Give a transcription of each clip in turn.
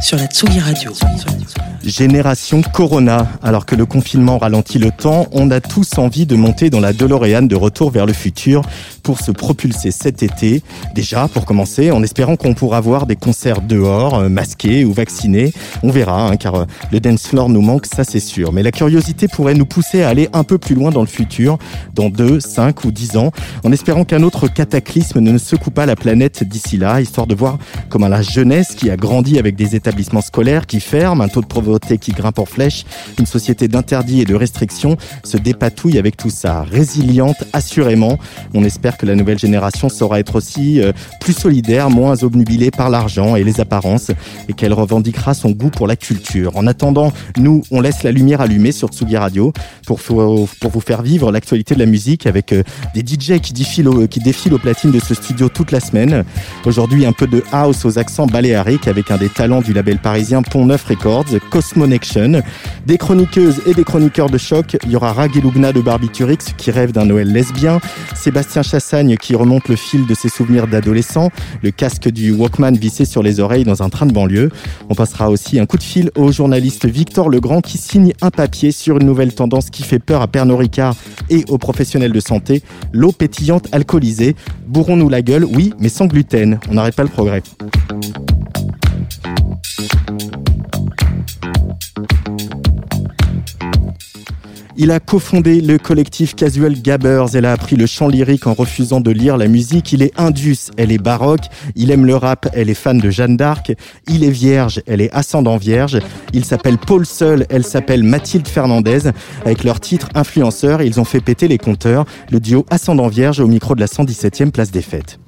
sur la Tsugi Radio. Génération Corona. Alors que le confinement ralentit le temps, on a tous envie de monter dans la DeLorean de retour vers le futur pour se propulser cet été. Déjà, pour commencer, en espérant qu'on pourra voir des concerts dehors, euh, masqués ou vaccinés. On verra, hein, car euh, le dance floor nous manque, ça c'est sûr. Mais la curiosité pourrait nous pousser à aller un peu plus loin dans le futur, dans 2, 5 ou 10 ans, en espérant qu'un autre cataclysme ne secoue pas la planète d'ici là, histoire de voir comment la jeunesse qui a grandi avec des établissements scolaires qui ferment, un taux de pauvreté qui grimpe en flèche, une société d'interdits et de restrictions se dépatouille avec tout ça. Résiliente, assurément. On espère que la nouvelle génération saura être aussi euh, plus solidaire, moins obnubilée par l'argent et les apparences, et qu'elle revendiquera son goût pour la culture. En attendant, nous, on laisse la lumière allumée sur Tsugi Radio pour, pour vous faire vivre l'actualité de la musique avec euh, des DJ qui défilent, au, qui défilent aux platines de ce studio toute la semaine. Aujourd'hui, un peu de house aux accents baléariques avec un des talents du parisien Pont Neuf Records, Cosmonection. Des chroniqueuses et des chroniqueurs de choc. Il y aura de Barbiturix qui rêve d'un Noël lesbien. Sébastien Chassagne qui remonte le fil de ses souvenirs d'adolescent. Le casque du Walkman vissé sur les oreilles dans un train de banlieue. On passera aussi un coup de fil au journaliste Victor Legrand qui signe un papier sur une nouvelle tendance qui fait peur à Pernod Ricard et aux professionnels de santé. L'eau pétillante alcoolisée. Bourrons-nous la gueule, oui, mais sans gluten. On n'arrête pas le progrès. Il a cofondé le collectif Casual Gabbers. Elle a appris le chant lyrique en refusant de lire la musique. Il est indus, elle est baroque. Il aime le rap, elle est fan de Jeanne d'Arc. Il est vierge, elle est ascendant vierge. Il s'appelle Paul Seul, elle s'appelle Mathilde Fernandez. Avec leur titre influenceur, ils ont fait péter les compteurs. Le duo ascendant vierge au micro de la 117e place des fêtes.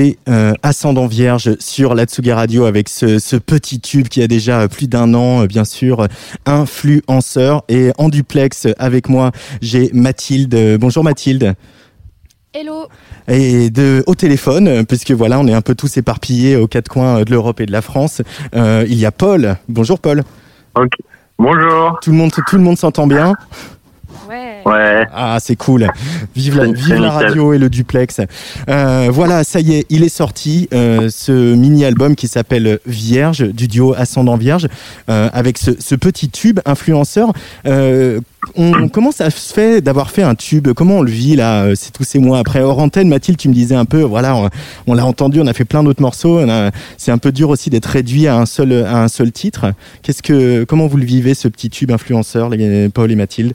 C'est euh, Ascendant Vierge sur la Tsugi Radio avec ce, ce, petit tube qui a déjà plus d'un an, euh, bien sûr, influenceur. Et en duplex avec moi, j'ai Mathilde. Bonjour Mathilde. Hello. Et de au téléphone, puisque voilà, on est un peu tous éparpillés aux quatre coins de l'Europe et de la France. Euh, il y a Paul. Bonjour Paul. Ok. Bonjour. Tout le monde, tout le monde s'entend bien? Ouais. Ouais. Ah, c'est cool. Vive la, vive la radio et le duplex. Euh, voilà, ça y est, il est sorti, euh, ce mini-album qui s'appelle Vierge, du duo Ascendant Vierge, euh, avec ce, ce, petit tube influenceur. Euh, on, comment ça se fait d'avoir fait un tube? Comment on le vit là C'est tous ces mois après? Hors antenne, Mathilde, tu me disais un peu, voilà, on, on l'a entendu, on a fait plein d'autres morceaux. C'est un peu dur aussi d'être réduit à un seul, à un seul titre. Qu'est-ce que, comment vous le vivez ce petit tube influenceur, les, Paul et Mathilde?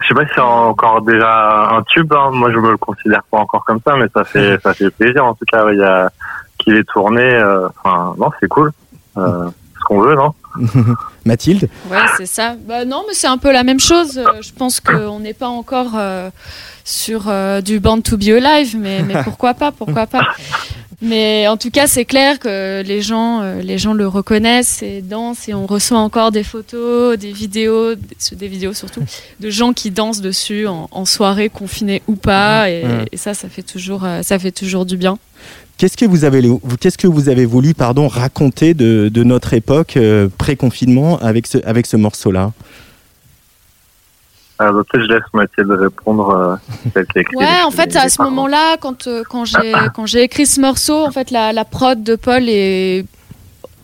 Je sais pas si c'est encore déjà un tube. Hein. Moi, je me le considère pas encore comme ça, mais ça fait ça fait plaisir en tout cas. Il y a qu'il est tourné. Euh, enfin, non, c'est cool. Euh, ce qu'on veut, non? Mathilde? Ouais, c'est ça. Bah, non, mais c'est un peu la même chose. Euh, je pense qu'on n'est pas encore euh, sur euh, du Band to Be Alive, mais, mais pourquoi pas, pourquoi pas. Mais en tout cas, c'est clair que les gens, euh, les gens le reconnaissent et dansent et on reçoit encore des photos, des vidéos, des vidéos surtout, de gens qui dansent dessus en, en soirée, confinés ou pas. Et, et, ça, ça fait toujours, euh, ça fait toujours du bien. Qu'est-ce que vous avez, qu'est-ce que vous avez voulu, pardon, raconter de, de notre époque euh, pré-confinement avec ce, avec ce morceau-là? Ah, bah, peut-être je laisse Mathilde répondre. Euh, ouais, en fait, à ce moment-là, quand euh, quand j'ai quand j'ai écrit ce morceau, en fait, la, la prod de Paul est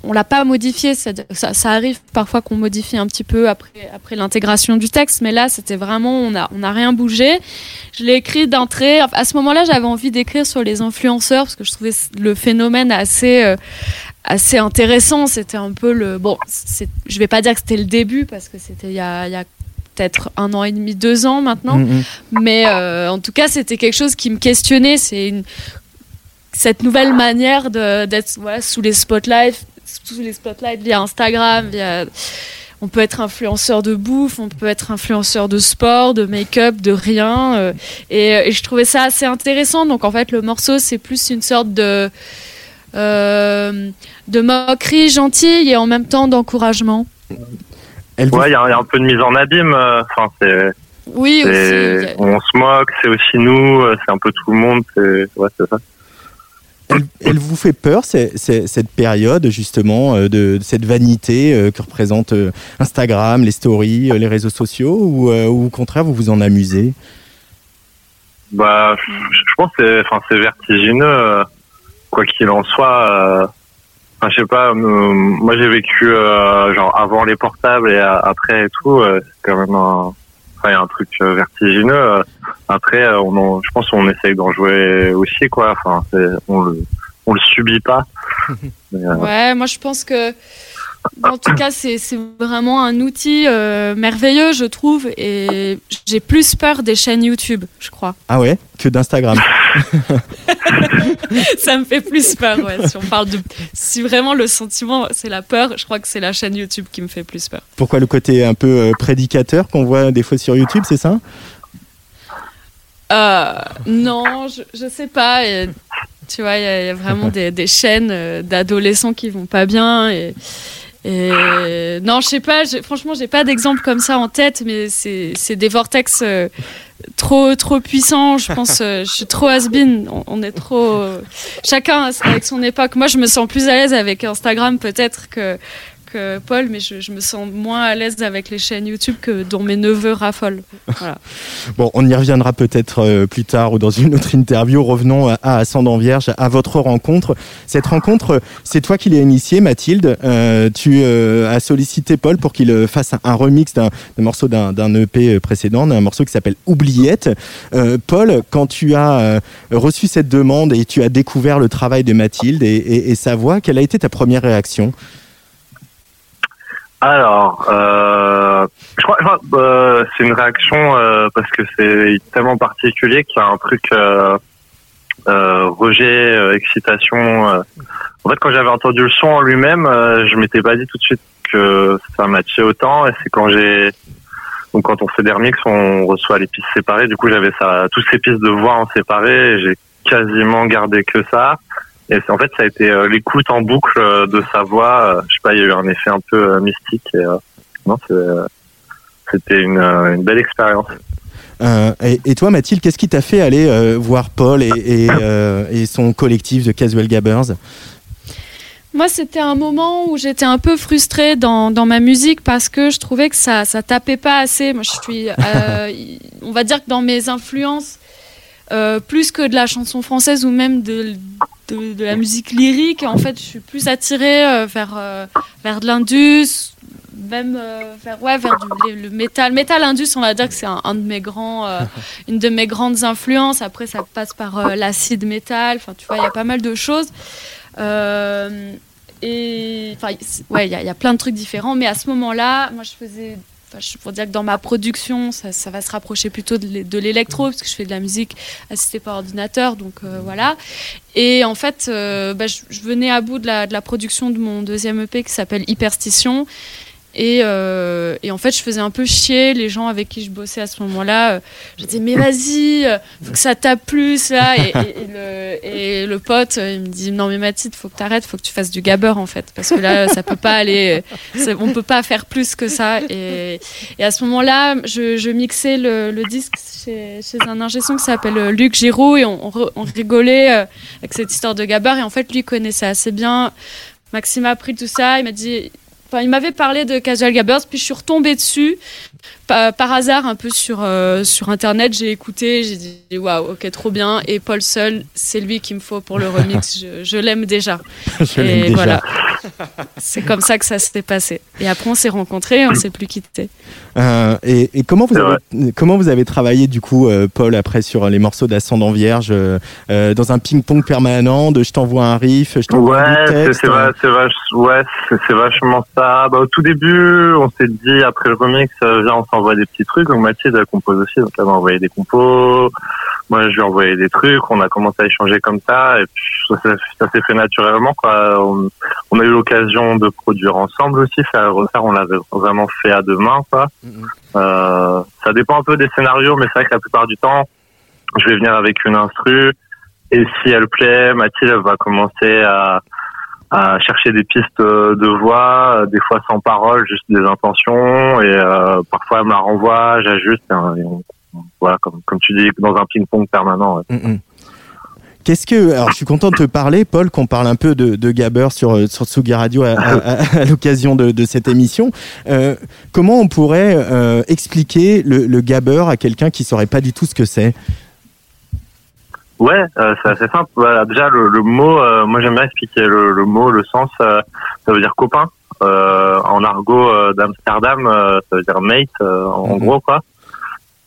on l'a pas modifié. Ça, ça, arrive parfois qu'on modifie un petit peu après, après l'intégration du texte, mais là, c'était vraiment, on a, on a rien bougé. Je l'ai écrit d'entrée. À ce moment-là, j'avais envie d'écrire sur les influenceurs parce que je trouvais le phénomène assez, euh, assez intéressant. C'était un peu le, bon, je vais pas dire que c'était le début parce que c'était il y a, il y a peut-être un an et demi, deux ans maintenant. Mm -hmm. Mais euh, en tout cas, c'était quelque chose qui me questionnait. C'est une cette nouvelle manière d'être sous les spotlights, sous les spotlights via Instagram, via on peut être influenceur de bouffe, on peut être influenceur de sport, de make-up, de rien. Euh, et, et, je trouvais ça assez intéressant. Donc en fait, le morceau, c'est plus une sorte de, euh, de moquerie gentille et en même temps d'encouragement. Elle ouais, il y, y, a un peu de mise en abîme. Enfin, c'est. Oui, aussi. On se moque, c'est aussi nous, c'est un peu tout le monde. Ouais, c'est ça. Elle, elle, vous fait peur, cette période justement de, de cette vanité euh, que représente euh, Instagram, les stories, euh, les réseaux sociaux, ou, ou, au contraire vous vous en amusez? Bah, je, je pense que c'est, enfin, c'est vertigineux, quoi qu'il en soit. Enfin, je sais pas, moi j'ai vécu genre avant les portables et après et tout, c'est quand même un il y a un truc vertigineux. Après, on en, je pense qu'on essaye d'en jouer aussi, quoi. Enfin, on le, on le subit pas. Mais, euh... Ouais, moi je pense que, en tout cas, c'est vraiment un outil euh, merveilleux, je trouve, et j'ai plus peur des chaînes YouTube, je crois. Ah ouais, que d'Instagram. ça me fait plus peur, ouais. Si on parle de, si vraiment le sentiment c'est la peur, je crois que c'est la chaîne YouTube qui me fait plus peur. Pourquoi le côté un peu euh, prédicateur qu'on voit des fois sur YouTube, c'est ça? Euh, non, je, je sais pas. Et, tu vois, il y, y, a vraiment des, des chaînes d'adolescents qui vont pas bien. Et, et non, je sais pas. Franchement, j'ai pas d'exemple comme ça en tête, mais c'est des vortex euh, trop trop puissants. Je pense, euh, je suis trop has-been. On, on, est trop. chacun avec son époque. Moi, je me sens plus à l'aise avec Instagram peut-être que Paul, mais je, me sens moins à l'aise avec les chaînes YouTube que dont mes neveux raffolent. Bon, on y reviendra peut-être euh, plus tard ou dans une autre interview. Revenons à, Ascendant Vierge, à votre rencontre. Cette rencontre, c'est toi qui l'as initiée, Mathilde. Euh, tu euh, as sollicité Paul pour qu'il fasse un, remix d'un morceau d'un EP précédent, d'un morceau qui s'appelle Oubliette. Paul, quand tu as reçu cette demande et tu as découvert le travail de Mathilde et sa voix, quelle a été ta première réaction? Alors, euh, je crois, crois euh, c'est une réaction euh, parce que c'est tellement particulier qu'il y a un truc euh, rejet, excitation. En fait, quand j'avais entendu le son en lui-même, je m'étais pas dit tout de suite que ça matchait autant. Et c'est quand j'ai donc quand on fait des remix, on reçoit les pistes séparées. Du coup, j'avais ça, toutes ces pistes de voix en séparé. J'ai quasiment gardé que ça. Et en fait, ça a été euh, l'écoute en boucle euh, de sa voix. Euh, je sais pas, il y a eu un effet un peu euh, mystique. Et, euh, non, euh, c'était une, euh, une belle expérience. Euh, et, et toi, Mathilde, qu'est-ce qui t'a fait aller euh, voir Paul et, et, euh, et son collectif de Casual Gabbers? Moi, c'était un moment où j'étais un peu frustrée dans, dans ma musique parce que je trouvais que ça ça tapait pas assez. Moi, je suis, euh, on va dire que dans mes influences, euh, plus que de la chanson française ou même de, de, la musique lyrique, en fait, je suis plus attirée euh, vers, euh, vers de l'indus, même euh, vers, ouais, vers le, le métal. Métal indus, on va dire que c'est un, de mes grands, une de mes grandes influences. Après, ça passe par l'acide métal. Enfin, tu vois, il y a pas mal de choses. Et enfin, ouais, il y, y a plein de trucs différents. Mais à ce moment-là, moi, je faisais. Enfin, je pour dire que dans ma production, ça, ça va se rapprocher plutôt de l'é- de l'électro, parce que je fais de la musique assistée par ordinateur, donc euh, voilà. Et en fait, euh, bah, je, je venais à bout de la, de la production de mon deuxième EP qui s'appelle Hyperstition. Et, euh, et en fait, je faisais un peu chier les gens avec qui je bossais à ce moment-là. Je disais, mais vas-y, faut que ça tape plus, là. Et, et- et le, pote, il me dit, non, mais Mathilde, faut que t'arrêtes, faut que tu fasses du gabber, en fait. Parce que là, ça peut pas aller, on peut pas faire plus que ça. Et, à ce moment-là, je, je mixais le, le disque chez, chez un ingé son qui s'appelle euh, Luc Giroud et on, on rigolait euh, avec cette histoire de gabber. Et en fait, lui connaissait assez bien. Maxime a appris tout ça. Il m'a dit, il m'avait parlé de Casual Gabbers, puis je suis retombée dessus par, par hasard un peu sur euh, sur internet. J'ai écouté, j'ai dit waouh, ok, trop bien. Et Paul Seul, c'est lui qu'il me faut pour le remix. je je l'aime déjà. Je l'aime et déjà. voilà, c'est comme ça que ça s'était passé. Et après, on s'est rencontrés, et on s'est plus quittés. Euh, et, et comment vous avez comment vous avez travaillé du coup, euh, Paul, après sur les morceaux d'Ascendant Vierge, dans un ping-pong permanent de je t'envoie un riff, je t'envoie Ouais, un c'est texte, c'est va- c'est vach- ouais, c'est c'est vachement ça. Bah, au tout début, on s'est dit après le remix, viens, on s'envoie des petits trucs. Donc Mathilde elle compose aussi, donc elle m'a envoyé des compos. Moi, je lui ai envoyé des trucs. On a commencé à échanger comme ça, et puis ça, s'est- ça s'est fait naturellement. Quoi. On, on a eu l'occasion de produire ensemble aussi, faire refaire. On l'avait vraiment fait à deux mains, quoi. Mhm. Euh, ça dépend un peu des scénarios, mais c'est vrai que la plupart du temps, je vais venir avec une instru. Et si elle plaît, Mathilde va commencer à, à chercher des pistes euh, de voix, euh, des fois sans parole, juste des intentions. Et euh, parfois, elle me la renvoie, j'ajuste. On- voilà, comme, tu dis, dans un ping-pong permanent. Mm, mm. Qu'est-ce que alors je suis content de te parler Paul qu'on parle un peu de, de Gabber sur sur Tsugi Radio à, l'occasion de, cette émission. Comment on pourrait expliquer le, le Gabber à quelqu'un qui saurait pas du tout ce que c'est? Ouais, euh, c'est assez simple. Voilà, déjà, le, le mot, euh, moi j'aime bien expliquer le, le mot, le sens. euh, ça veut dire copain. Euh, en argot euh, d'Amsterdam, euh, ça veut dire mate, euh, en Mhm. gros, quoi.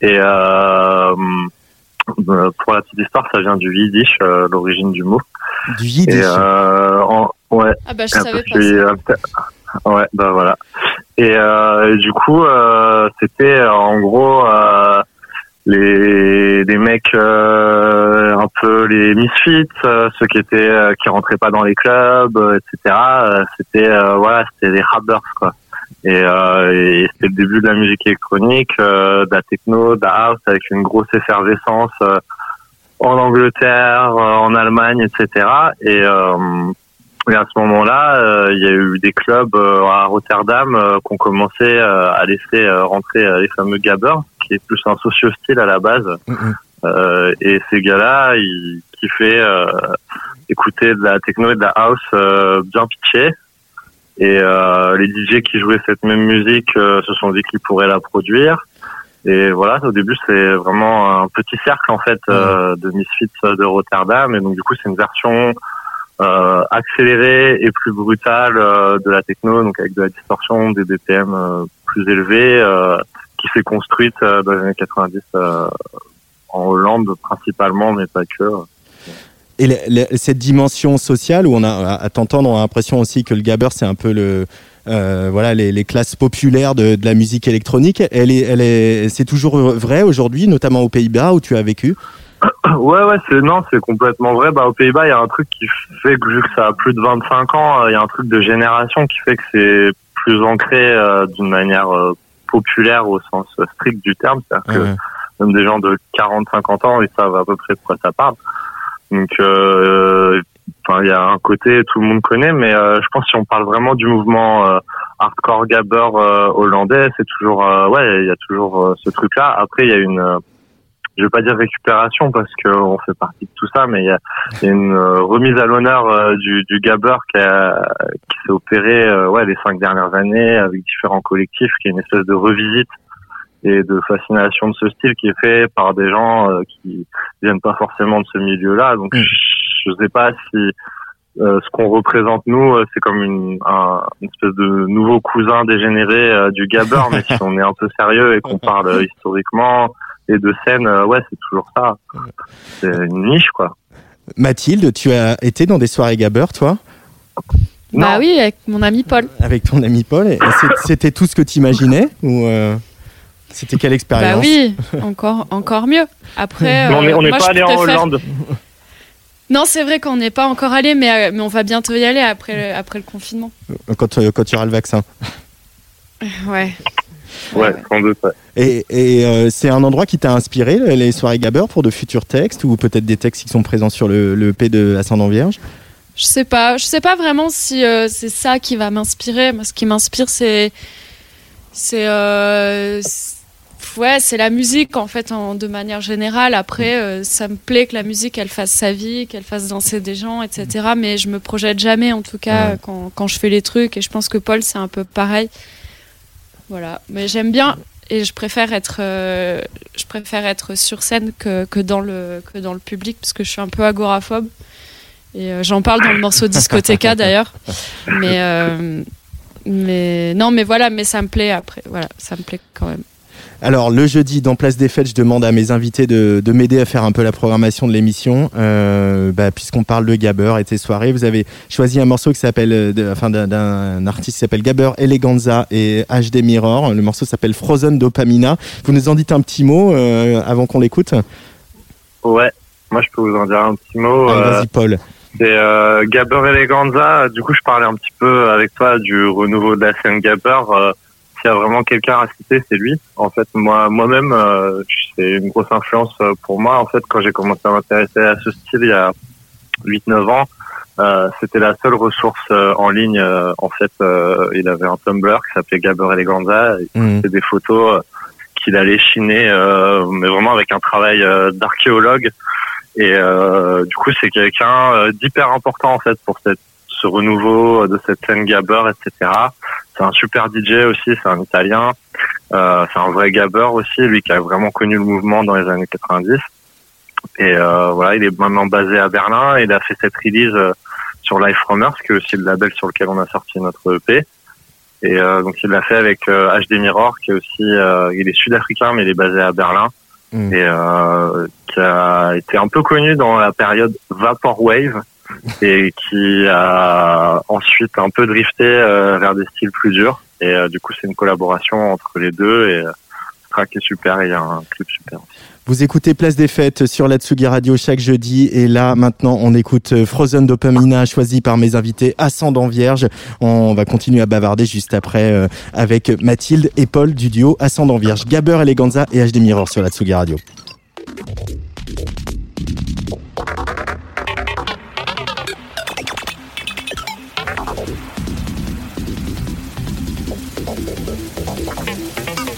Et euh, euh, pour la petite histoire, ça vient du yiddish, euh, l'origine du mot. du Et yiddish euh, en, ouais, Ah bah je savais pas. ça. euh, ouais, bah voilà. Et, euh, et du coup, euh, c'était euh, en gros euh, les les mecs euh, un peu les misfits, euh, ceux qui étaient euh, qui rentraient pas dans les clubs, euh, etc. c'était voilà, c'était des rappers quoi. Et, et c'était le début de la musique électronique, de la techno, de la house, avec une grosse effervescence en Angleterre, en Allemagne, etc. Et, et à ce moment-là, euh, il y a eu des clubs euh, à Rotterdam euh, qui ont commencé euh, à laisser euh, rentrer euh, les fameux gabbers, qui est plus un socio-style à la base. Mm, mm. Euh, et ces gars-là, ils kiffaient euh, écouter de la techno et de la house euh, bien pitchée. Et euh, les DJ qui jouaient cette même musique euh, se sont dit qu'ils pourraient la produire. Et voilà, au début, c'est vraiment un petit cercle en fait euh, de misfits de Rotterdam. Et donc du coup, c'est une version euh, accélérée et plus brutale euh, de la techno, donc avec de la distorsion, des BPM euh, plus élevés, euh, qui s'est construite dans les années 90 euh, en Hollande principalement, mais pas que. Et cette dimension sociale où on a, à t'entendre, on a l'impression aussi que le gabber, c'est un peu le, voilà, les, classes populaires de, de la musique électronique. Elle est, elle est, c'est toujours vrai aujourd'hui, notamment aux Pays-Bas où tu as vécu? Ouais, ouais, c'est non, c'est complètement vrai. Bah, aux Pays-Bas, il y a un truc qui fait que vu que ça a plus de 25 ans, euh, il y a un truc de génération qui fait que c'est plus ancré euh, d'une manière euh, populaire au sens strict du terme. C'est-à-dire que même des gens de 40, 50 ans, ils savent à peu près de quoi ça parle. Donc, euh, enfin, il y a un côté tout le monde connaît, mais euh, je pense que si on parle vraiment du mouvement euh, hardcore gabber euh, hollandais, c'est toujours, euh, ouais, il y a toujours euh, ce truc-là. Après, il y a une, euh, je vais pas dire récupération parce qu'on fait partie de tout ça, mais il y a, une euh, remise à l'honneur euh, du, du gabber qui, a- qui s'est opéré, euh, ouais, les cinq dernières années avec différents collectifs, qui est une espèce de revisite et de fascination de ce style qui est fait par des gens qui viennent pas forcément de ce milieu-là. Donc, Mm. je, sais pas si euh, ce qu'on représente nous, euh, c'est comme une, un, une espèce de nouveau cousin dégénéré euh, du gabber, mais si on est un peu sérieux et qu'on parle historiquement et de scène, euh, ouais, c'est toujours ça. C'est une niche, quoi. Mathilde, tu as été dans des soirées gabber, toi? Bah Non. oui, avec mon ami Paul. Avec ton ami Paul. C'était tout ce que tu imaginais Ou euh, c'était quelle expérience? Bah oui, encore, encore mieux. Après, Mais on n'est euh, on n'est pas allé en Hollande. Non, c'est vrai qu'on n'est pas encore allé, mais, euh, mais on va bientôt y aller après, le- après le confinement. quand, euh, quand tu auras le vaccin. Ouais. Ouais, sans doute. ouais. Et, et, euh, c'est un endroit qui t'a inspiré, les soirées gabber, pour de futurs textes ou peut-être des textes qui sont présents sur le, le P de Ascendant Vierge? Je sais pas, je sais pas vraiment si euh, c'est ça qui va m'inspirer. Moi, ce qui m'inspire, c'est, c'est, euh, ouais, c'est la musique en fait, en, de manière générale. Après, euh, ça me plaît que la musique, elle fasse sa vie, qu'elle fasse danser des gens, etc. Mais je me projette jamais, en tout cas, Ouais. quand, quand je fais les trucs. Et je pense que Paul, c'est un peu pareil. Voilà, mais j'aime bien et je préfère être, euh, je préfère être sur scène que, que dans le que dans le public parce que je suis un peu agoraphobe. Et euh, j'en parle dans le morceau Discoteca d'ailleurs. Mais, euh, mais non, mais voilà, mais ça me plaît après. Voilà, ça me plaît quand même. Alors, le jeudi, dans Place des Fêtes, je demande à mes invités de, de m'aider à faire un peu la programmation de l'émission. Euh, bah, Puisqu'on parle de Gabber et tes soirées, vous avez choisi un morceau qui s'appelle, euh, de- enfin, d'un- artiste qui s'appelle Gabber Eleganza et HD Mirror. Le morceau s'appelle Frozen Dopamina. Vous nous en dites un petit mot euh, avant qu'on l'écoute Ouais. Moi, je peux vous en dire un petit mot. Vas-y, Paul. C'est euh, Gabber Eleganza. Du coup, je parlais un petit peu avec toi du renouveau de la scène Gabber. S'il y a vraiment quelqu'un à citer, c'est lui. En fait, moi, moi-même, euh, c'est une grosse influence euh, pour moi. En fait, quand j'ai commencé à m'intéresser à ce style il y a 8-9 ans, euh, c'était la seule ressource euh, en ligne. en fait, il avait un Tumblr qui s'appelait Gabber Eleganza. Mmh. C'est des photos qu'il allait chiner, mais vraiment avec un travail d'archéologue. Et du coup, c'est quelqu'un d'hyper important en fait pour cette, ce renouveau de cette scène gabber, etc. C'est un super DJ aussi, c'est un Italien. Euh, c'est un vrai gabber aussi, lui qui a vraiment connu le mouvement dans les années 90. Et euh, voilà, il est maintenant basé à Berlin. Et il a fait cette release euh, sur Life from Earth, qui est aussi le label sur lequel on a sorti notre EP. Et euh, donc il l'a fait avec HD Mirror, qui est aussi, il est sud-africain mais il est basé à Berlin Mm. et qui a été un peu connu dans la période Vaporwave et qui a ensuite un peu drifté euh, vers des styles plus durs. Et euh, du coup c'est une collaboration entre les deux et euh, track est super il y a un clip super. Vous écoutez Place des Fêtes sur la Tsugi Radio chaque jeudi. Et là, maintenant, on écoute Frozen Dopamina, choisi par mes invités Ascendant Vierge. On va continuer à bavarder juste après avec Mathilde et Paul du duo Ascendant Vierge. Gabber Eleganza et HD Mirror sur la Tsugi Radio. あっ。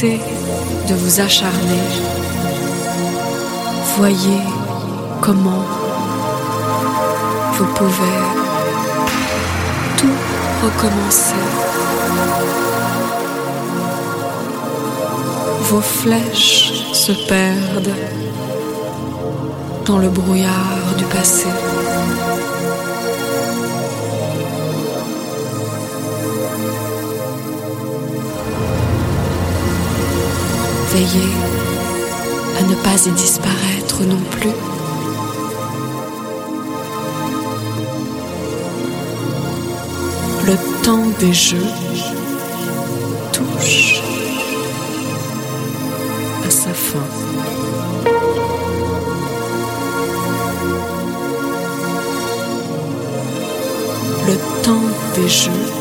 De vous acharner. Voyez comment vous pouvez tout recommencer. Vos flèches se perdent dans le brouillard du passé. Veillez à ne pas y disparaître non plus. Le temps des jeux touche à sa fin. Le temps des jeux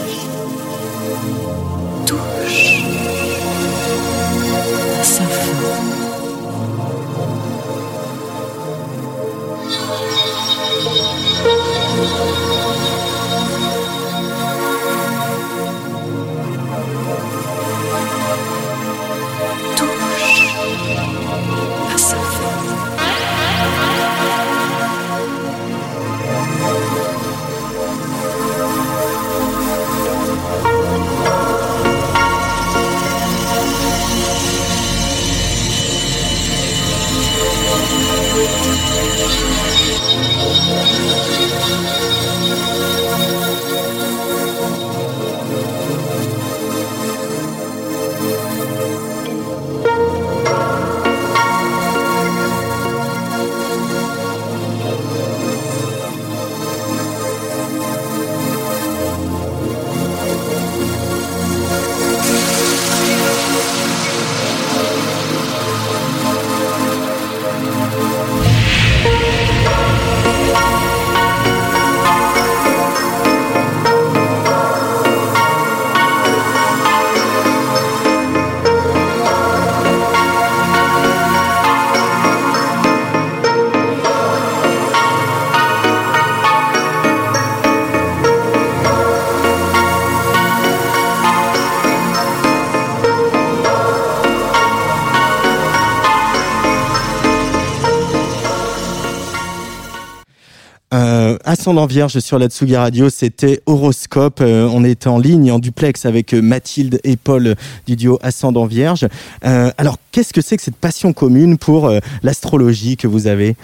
Euh, Ascendant Vierge sur la Tsugi Radio, c'était Horoscope. Euh, on est en ligne, en duplex avec euh, Mathilde et Paul du duo Ascendant Vierge. Euh, alors, qu'est-ce que c'est que cette passion commune pour euh, l'astrologie que vous avez?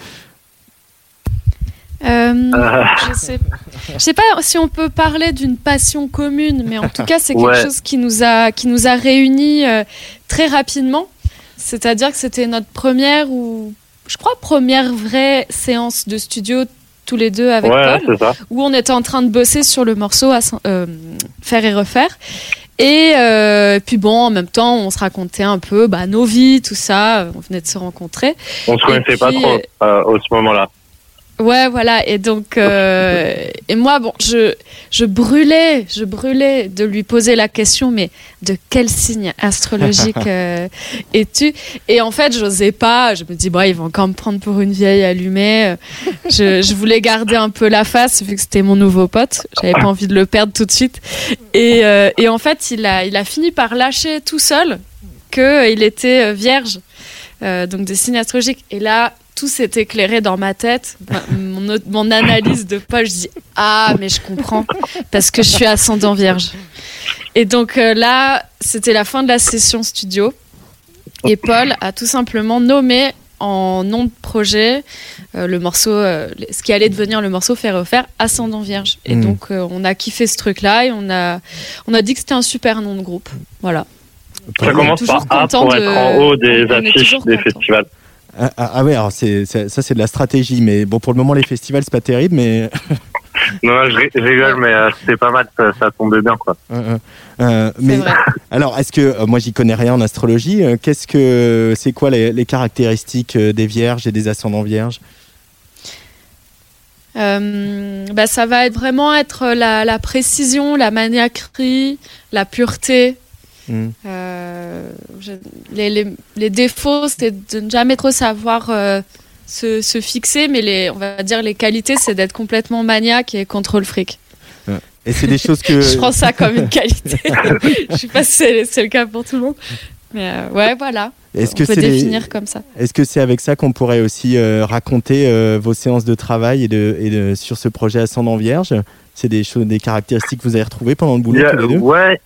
Euh, Ah. je sais, je sais pas si on peut parler d'une passion commune, mais en tout cas, c'est quelque Ouais. chose qui nous a, qui nous a réunis euh, très rapidement. C'est-à-dire que c'était notre première ou, je crois, première vraie séance de studio tous les deux avec ouais, Paul, ça. où on était en train de bosser sur le morceau à euh, faire et refaire. Et euh, puis bon, en même temps, on se racontait un peu bah, nos vies, tout ça. On venait de se rencontrer. On se connaissait pas trop euh, au ce moment-là. Ouais, voilà. Et donc, euh, et moi, bon, je, je brûlais, je brûlais de lui poser la question, mais de quel signe astrologique euh, es-tu? Et en fait, j'osais pas. Je me dis, bah, il va encore me prendre pour une vieille allumée. Je, je voulais garder un peu la face vu que c'était mon nouveau pote. J'avais pas envie de le perdre tout de suite. Et, euh, et en fait, il a, il a fini par lâcher tout seul que il était euh, vierge, euh, donc des signes astrologiques. Et là, tout s'est éclairé dans ma tête. Mon, analyse de Paul, je dis ah mais je comprends parce que je suis ascendant vierge. Et donc euh, là, c'était la fin de la session studio et Paul a tout simplement nommé en nom de projet euh, le morceau, euh, ce qui allait devenir le morceau Faire et refaire Ascendant Vierge. Et Mm. donc euh, on a kiffé ce truc-là et on a, on a dit que c'était un super nom de groupe. Voilà. Ça On commence toujours par A content pour de- être en haut des affiches des festivals. Ah, ah, ah ouais, alors c'est, c'est- ça c'est de la stratégie, mais bon pour le moment les festivals c'est pas terrible, mais Non, je, ri- je rigole, mais euh, c'était pas mal, ça, ça tombait bien, quoi. euh, euh, C'est mais vrai. alors est-ce que euh, moi j'y connais rien en astrologie euh, Qu'est-ce que c'est quoi les, les caractéristiques euh, des vierges et des ascendants vierges? Euh, bah, ça va être vraiment être la, la précision, la maniaquerie, la pureté. Hmm. Euh, je- les, les- les défauts, c'est de ne jamais trop savoir euh, se, se fixer, mais les, on va dire les qualités, c'est d'être complètement maniaque et contrôle fric. Et c'est des choses que. Je prends ça comme une qualité. Je sais pas si c'est c'est le cas pour tout le monde. Mais euh, ouais, voilà. Est-ce on que peut c'est comme ça. Est-ce que c'est avec ça qu'on pourrait aussi euh, raconter euh, vos séances de travail et, de, et de- sur ce projet Ascendant Vierge? C'est des choses, des caractéristiques que vous avez retrouvées pendant le boulot a- tous les deux? ouais.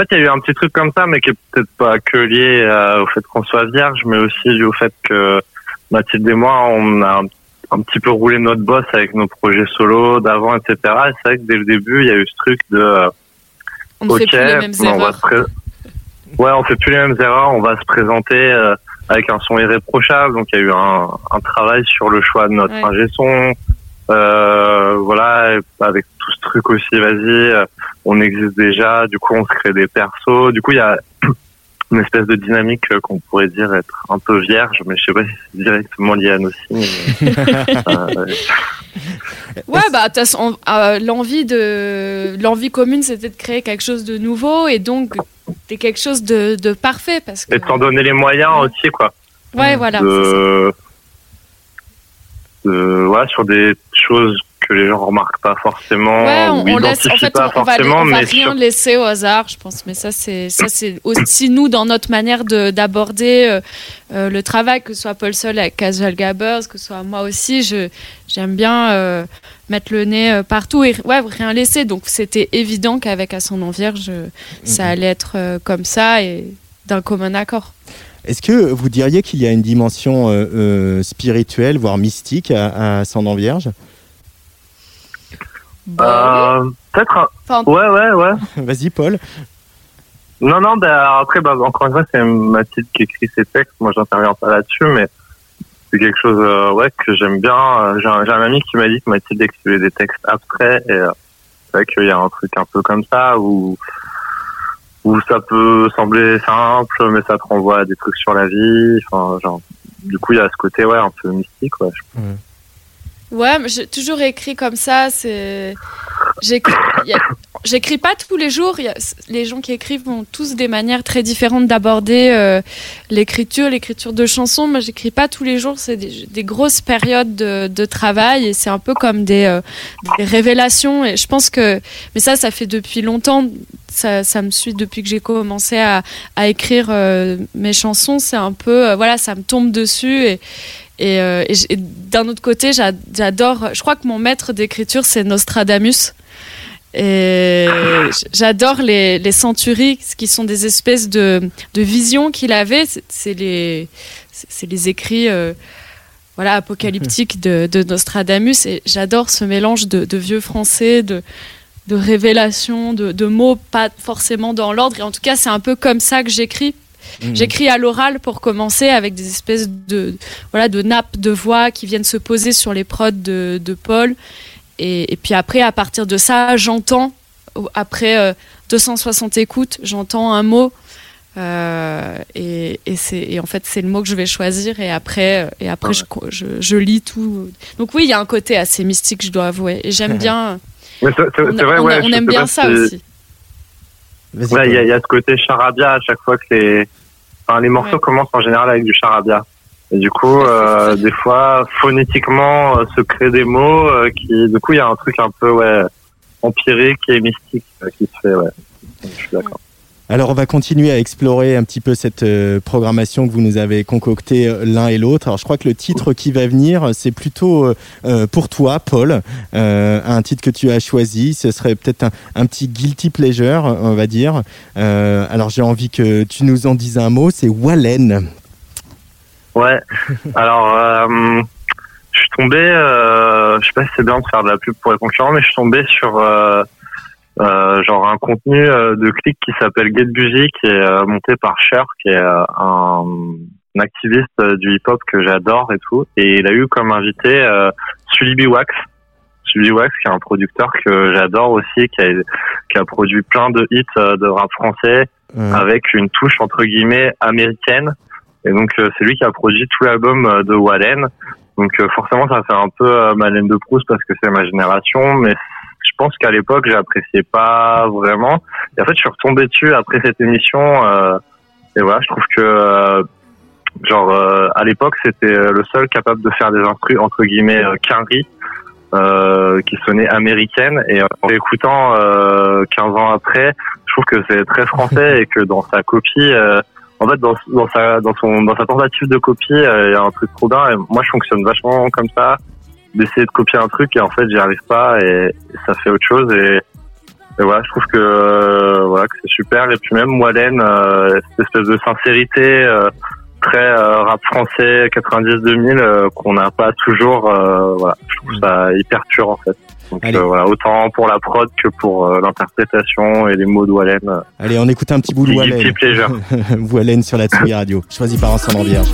En fait, il y a eu un petit truc comme ça, mais qui est peut-être pas que lié euh, au fait qu'on soit vierge, mais aussi dû au fait que Mathilde et moi, on a un, un petit peu roulé notre boss avec nos projets solo d'avant, etc. Et c'est vrai que dès le début, il y a eu ce truc de euh, On ne fait plus les mêmes on erreurs. ouais, on fait plus les mêmes erreurs, on va se présenter euh, avec un son irréprochable. Donc il y a eu un, un travail sur le choix de notre Ouais. ingé son. Euh, voilà, avec tout ce truc aussi, vas-y, euh, on existe déjà, du coup on se crée des persos. Du coup il y a une espèce de dynamique euh, qu'on pourrait dire être un peu vierge, mais je sais pas si c'est directement lié à nos signes. mais, euh, Ouais, bah, euh, l'envie de, l'envie commune, c'était de créer quelque chose de nouveau et donc de quelque chose de, de parfait parce que. et de s'en donner les moyens aussi, quoi. Ouais, voilà. c'est de ouais, sur des choses que les gens remarquent pas forcément Ouais, ou on, on laisse, en fait, pas on, on va, forcément, on va rien sur- laisser au hasard, je pense. Mais ça, c'est, ça, c'est aussi nous dans notre manière de, d'aborder euh, euh, le travail, que ce soit Paul Sol avec Casual Gabbers, que ce soit moi aussi. Je, j'aime bien euh, mettre le nez partout et ouais, rien laisser. Donc, c'était évident qu'avec Ascendant Vierge, euh, ça allait être euh, comme ça et d'un commun accord. Est-ce que vous diriez qu'il y a une dimension euh, euh, spirituelle, voire mystique à, à Ascendant Vierge? Euh, peut-être un- Enfin, ouais ouais ouais. Vas-y, Paul. non non bah, après bah, encore une fois c'est Mathilde qui écrit ses textes. Moi j'interviens pas là-dessus mais c'est quelque chose euh, ouais que j'aime bien. Euh, j'ai un, j'ai un ami qui m'a dit que Mathilde écrivait des textes abstraits et euh, c'est vrai qu'il y a un truc un peu comme ça où où ça peut sembler simple mais ça te renvoie à des trucs sur la vie. Enfin genre du coup il y a ce côté ouais un peu mystique ouais je Ouais, j'ai toujours écrit comme ça. C'est, j'écris, pas tous les jours. Y a- les gens qui écrivent ont tous des manières très différentes d'aborder euh, l'écriture, l'écriture de chansons. Moi, j'écris pas tous les jours. C'est des, grosses périodes de, travail et c'est un peu comme des, euh, des révélations. Et je pense que, mais ça, ça fait depuis longtemps. Ça, me suit depuis que j'ai commencé à, écrire euh, mes chansons. C'est un peu, voilà, ça me tombe dessus et et, euh, et d'un autre côté, j'a- j'adore. Je crois que mon maître d'écriture, c'est Nostradamus. Et j'adore les, les centuries, ce qui sont des espèces de, de visions qu'il avait. C'est- les, les écrits euh, voilà, apocalyptiques de, de Nostradamus. Et j'adore ce mélange de, vieux français, de, de révélations, de mots pas forcément dans l'ordre. Et en tout cas, c'est un peu comme ça que j'écris. Mhm. J'écris à l'oral pour commencer avec des espèces de voilà de nappes de voix qui viennent se poser sur les prods de, de Paul. Et, et puis après à partir de ça j'entends après euh, 260 écoutes j'entends un mot euh, et, et c'est en fait c'est le mot que je vais choisir. Et après euh, et après je, je, je lis tout. Donc oui il y a un côté assez mystique je dois avouer. Et j'aime bien on, c'est vrai on- ouais on aime bien ça si- aussi Vas-y, Ouais, il y, il y a ce côté charabia à chaque fois que les, enfin, les morceaux Ouais. commencent en général avec du charabia. Et du coup, euh, des fois, phonétiquement, euh, se créent des mots euh, qui, du coup, il y a un truc un peu, ouais, empirique et mystique euh, qui se fait, ouais. Je suis d'accord. Alors, on va continuer à explorer un petit peu cette euh, programmation que vous nous avez concoctée euh, l'un et l'autre. Alors, je crois que le titre qui va venir, c'est plutôt euh, pour toi, Paul, un titre que tu as choisi. Ce serait peut-être un, petit guilty pleasure, on va dire. Alors, j'ai envie que tu nous en dises un mot. C'est Wallen. Ouais. Alors, je suis tombé, euh, je sais pas si c'est bien de faire de la pub pour les concurrents, mais je suis tombé sur euh, genre un contenu euh, de clic qui s'appelle Get Busy, qui est euh, monté par Cher, qui est euh, un, un activiste du hip-hop que j'adore et tout. Et il a eu comme invité euh, Sully. Wax. Sully Wax, qui est un producteur que j'adore aussi, qui a, qui a produit plein de hits de rap français Euh, avec une touche entre guillemets américaine. Et donc euh, c'est lui qui a produit tout l'album de Wallen. Donc euh, forcément ça fait un peu euh, ma laine de Proust parce que c'est ma génération, mais je pense qu'à l'époque j'appréciais pas vraiment. Et en fait je suis retombé dessus après cette émission. euh, et voilà, je trouve que euh, genre euh, à l'époque c'était euh, le seul capable de faire des instrus entre guillemets euh, quinri, euh, qui sonnaient américaines et en écoutant euh, 15 ans après je trouve que c'est très français et que dans sa copie en fait dans, sa dans son dans sa tentative de copie il y a un truc trop bien moi je fonctionne vachement comme ça d'essayer de copier un truc et en fait j'y arrive pas et, et ça fait autre chose et, et voilà je trouve que euh, voilà que c'est super. Et puis même Wallen euh, cette espèce de sincérité euh, très euh, rap français 90-2000 euh, qu'on n'a pas toujours euh, voilà je trouve ça hyper pur en fait. Donc euh, voilà autant pour la prod que pour euh, l'interprétation et les mots de Wallen euh, Allez, on écoute un petit bout de Wallen. Wallen sur la Tsugi Radio, choisi par Ensemble Vierge.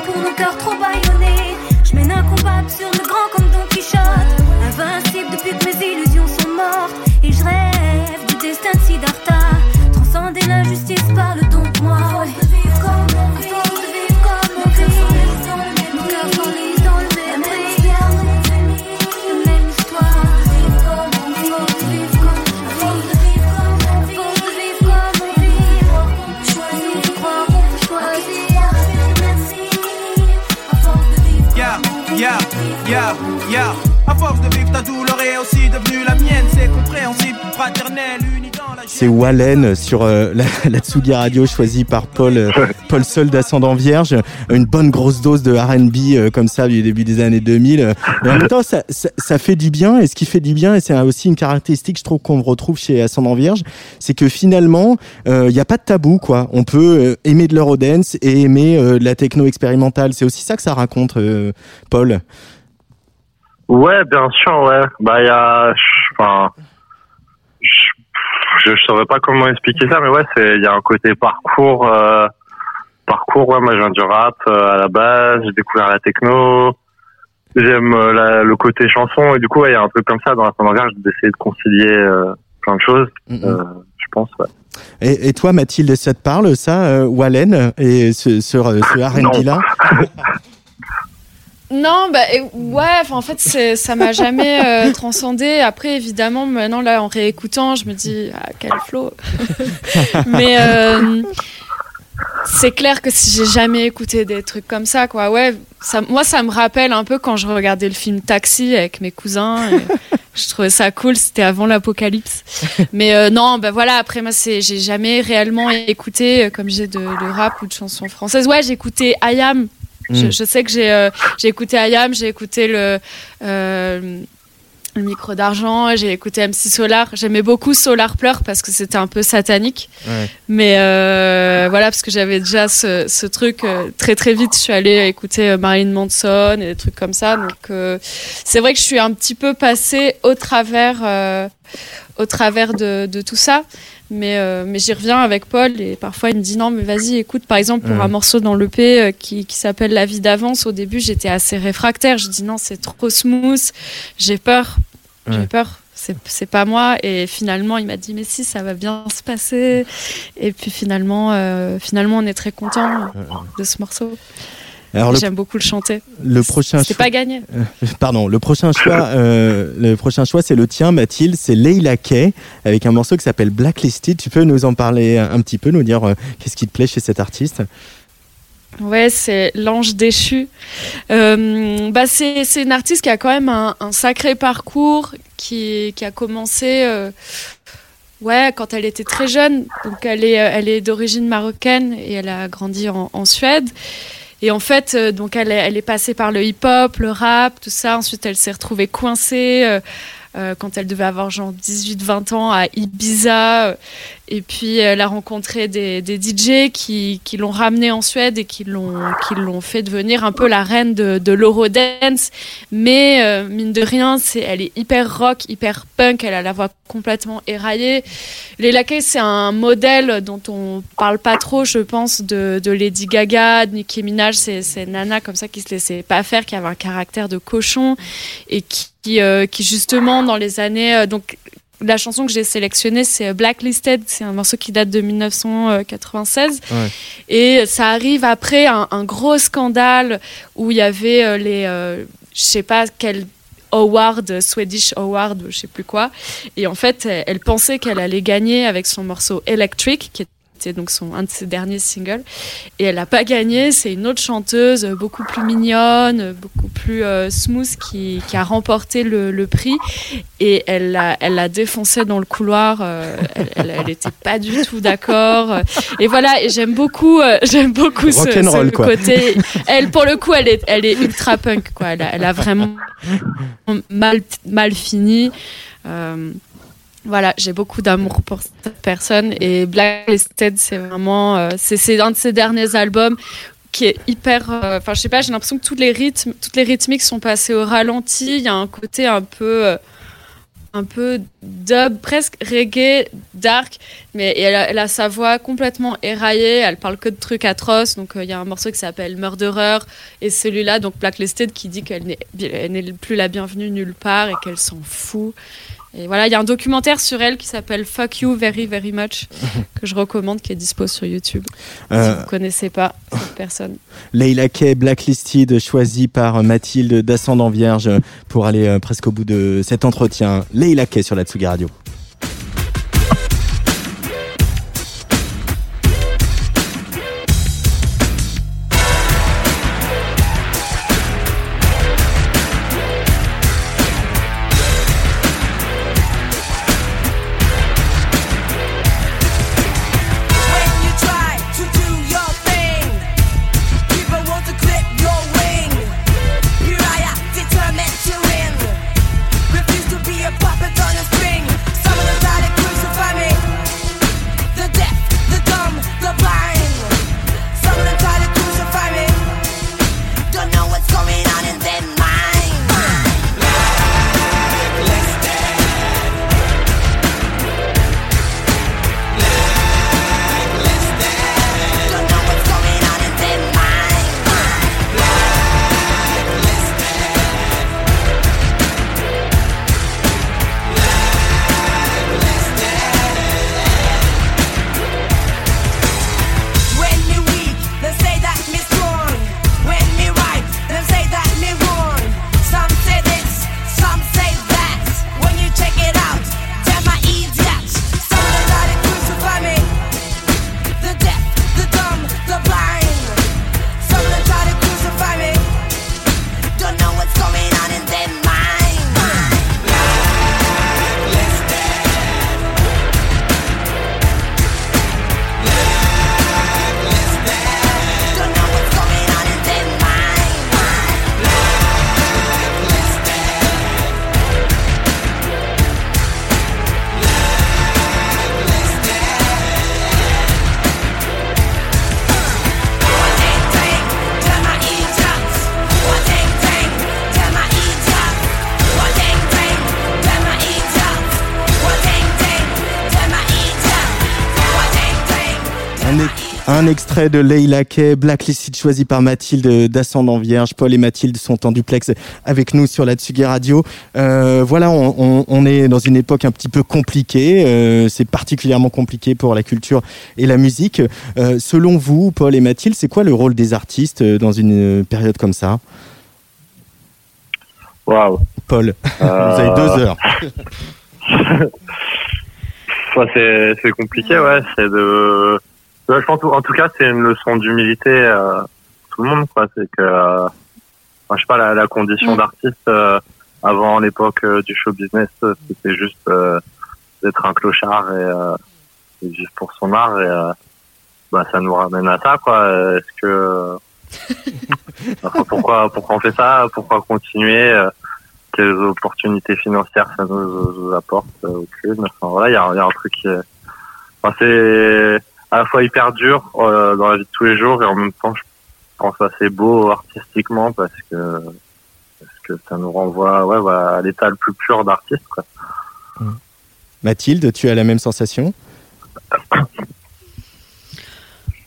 Pour nos cœurs trop C'est Wallen sur euh, la, la Tsugi Radio, choisi par Paul, euh, Paul Sol d'Ascendant Vierge. Une bonne grosse dose de R&B euh, comme ça du début des années 2000. euh. Mais en même temps, ça, ça, ça fait du bien. Et ce qui fait du bien, et c'est aussi une caractéristique, je trouve, qu'on retrouve chez Ascendant Vierge, c'est que finalement, euh, il n'y a pas de tabou, quoi. On peut euh, aimer de l'eurodance et aimer euh, de la techno expérimentale. C'est aussi ça que ça raconte, euh, Paul. Ouais, bien sûr, ouais. Bah, il y a, enfin, je saurais pas comment expliquer ça, mais ouais, c'est, il y a un côté parcours, euh, parcours, ouais, moi, je viens du rap, euh, à la base, j'ai découvert la techno, j'aime euh, le côté chanson, et du coup, ouais, il y a un truc comme ça dans la langage d'essayer de concilier, euh, plein de choses, euh, je pense, ouais. Et, et toi, Mathilde, ça te parle, ça, euh, Wallen, et ce, ce, ce R&B-là Non, bah ouais, en fait, ça m'a jamais euh, transcendé. Après, évidemment, maintenant, là, en réécoutant, je me dis, ah, quel flow. Mais euh, c'est clair que si j'ai jamais écouté des trucs comme ça, quoi, ouais, ça, moi, ça me rappelle un peu quand je regardais le film Taxi avec mes cousins. et je trouvais ça cool, c'était avant l'apocalypse. Mais euh, non, bah voilà, après, moi, j'ai jamais réellement écouté, comme j'ai de, de rap ou de chansons françaises. Ouais, j'ai écouté Ayam. Je, je sais que j'ai euh, j'ai écouté Ayam, j'ai écouté le, euh, le micro d'argent, j'ai écouté MC Solar. J'aimais beaucoup Solar Pleur parce que c'était un peu satanique. Ouais. Mais euh, voilà, parce que j'avais déjà ce, ce truc. très très vite, je suis allée écouter Marilyn Manson et des trucs comme ça. Donc c'est vrai que je suis un petit peu passée au travers, au travers de, de tout ça. Mais, euh, mais j'y reviens avec Paul et parfois il me dit non mais vas-y écoute par exemple pour un morceau dans l'EP euh, qui, qui s'appelle La vie d'avance au début j'étais assez réfractaire. Je dis non c'est trop smooth j'ai peur. J'ai peur c'est c'est pas moi. Et finalement il m'a dit mais si ça va bien se passer. Et puis finalement euh, finalement on est très content de ce morceau Alors, j'aime beaucoup le chanter le prochain c'est pas gagné pardon, le prochain choix, euh, le prochain choix, c'est le tien, Mathilde. C'est Leila Kay avec un morceau qui s'appelle Blacklisted. Tu peux nous en parler un, petit peu, nous dire euh, qu'est-ce qui te plaît chez cet artiste? Ouais, c'est l'ange déchu. Euh, bah c'est, c'est une artiste qui a quand même un, un sacré parcours, qui, qui a commencé euh, ouais, quand elle était très jeune. Donc elle est, euh, elle est d'origine marocaine et elle a grandi en, en Suède. Et en fait, euh, donc elle est, passée par le hip-hop, le rap, tout ça. Ensuite, elle s'est retrouvée coincée. euh, euh, quand elle devait avoir genre 18-20 ans à Ibiza. Et puis elle a rencontré des, des DJ qui, qui l'ont ramenée en Suède et qui l'ont qui l'ont fait devenir un peu la reine de, de l'Eurodance. Mais euh, mine de rien, c'est elle est hyper rock, hyper punk. Elle a la voix complètement éraillée. Leila Kay, c'est un modèle dont on parle pas trop, je pense, de, de Lady Gaga, de Nicki Minaj. C'est c'est nana comme ça qui se laissait pas faire, qui avait un caractère de cochon et qui qui, euh, qui justement dans les années euh, donc la chanson que j'ai sélectionnée, c'est Blacklisted. C'est un morceau qui date de 1996. Ouais. Et ça arrive après un, un gros scandale où il y avait euh, les. euh, je sais pas quel. Award, Swedish Award, je sais plus quoi. Et en fait, elle, elle pensait qu'elle allait gagner avec son morceau Electric, qui était donc son, un de ses derniers singles. Et elle n'a pas gagné. C'est une autre chanteuse, euh, beaucoup plus mignonne, euh, beaucoup plus euh, smooth, qui, qui a remporté le, le prix. Et elle l'a elle l'a défoncé dans le couloir. euh, elle, elle, elle était pas du tout d'accord. Et voilà, et j'aime beaucoup, euh, j'aime beaucoup ce, ce côté. Elle, pour le coup, elle est, elle est ultra punk, quoi. Elle a, elle a vraiment mal, mal fini. Euh, voilà, j'ai beaucoup d'amour pour cette personne et Blacklisted, c'est vraiment, euh, c'est un de ses derniers albums qui est hyper, euh, enfin je sais pas, j'ai l'impression que tous les rythmes, toutes les rythmiques sont passées au ralenti. Il y a un côté un peu, euh, un peu dub, presque reggae, dark, mais elle, a, elle a sa voix complètement éraillée. Elle parle que de trucs atroces. Donc il y a un morceau qui s'appelle Murderer et celui-là, donc Blacklisted, qui dit qu'elle n'est elle n'est plus la bienvenue nulle part et qu'elle s'en fout. Et voilà, il y a un documentaire sur elle qui s'appelle Fuck You Very Very Much que je recommande, qui est dispo sur YouTube. Euh, Si vous connaissez pas cette personne. Leila Kay, Blacklisted, choisi par Mathilde d'Ascendant Vierge pour aller euh, presque au bout de cet entretien. Leila Kay sur la Tsugi Radio. Extrait de Leila Kay, Blacklisted choisi par Mathilde d'Ascendant Vierge. Paul et Mathilde sont en duplex avec nous sur la Tsugi Radio. Euh, voilà, on, on- on est dans une époque un petit peu compliquée. Euh, c'est particulièrement compliqué pour la culture et la musique. Euh, selon vous, Paul et Mathilde, c'est quoi le rôle des artistes dans une période comme ça? Waouh. Paul, vous avez deux heures. C'est compliqué, ouais. C'est de. Je pense, en tout cas, c'est une leçon d'humilité euh, pour tout le monde, quoi. C'est que, euh, enfin, je sais pas, la, la condition Mm. d'artiste euh, avant l'époque euh, du show business, c'était juste d'être un clochard et, et vivre pour son art. Et bah, ça nous ramène à ça, quoi. Est-ce que enfin, pourquoi pourquoi on fait ça? Pourquoi continuer? Quelles opportunités financières ça nous, nous apporte? Aucune. Enfin, voilà, il y a, il y a un truc qui est, enfin, c'est à la fois hyper dur euh, dans la vie de tous les jours et en même temps, je pense assez beau artistiquement parce que parce que ça nous renvoie ouais, voilà, à l'état le plus pur d'artiste. quoi. Mathilde, tu as la même sensation?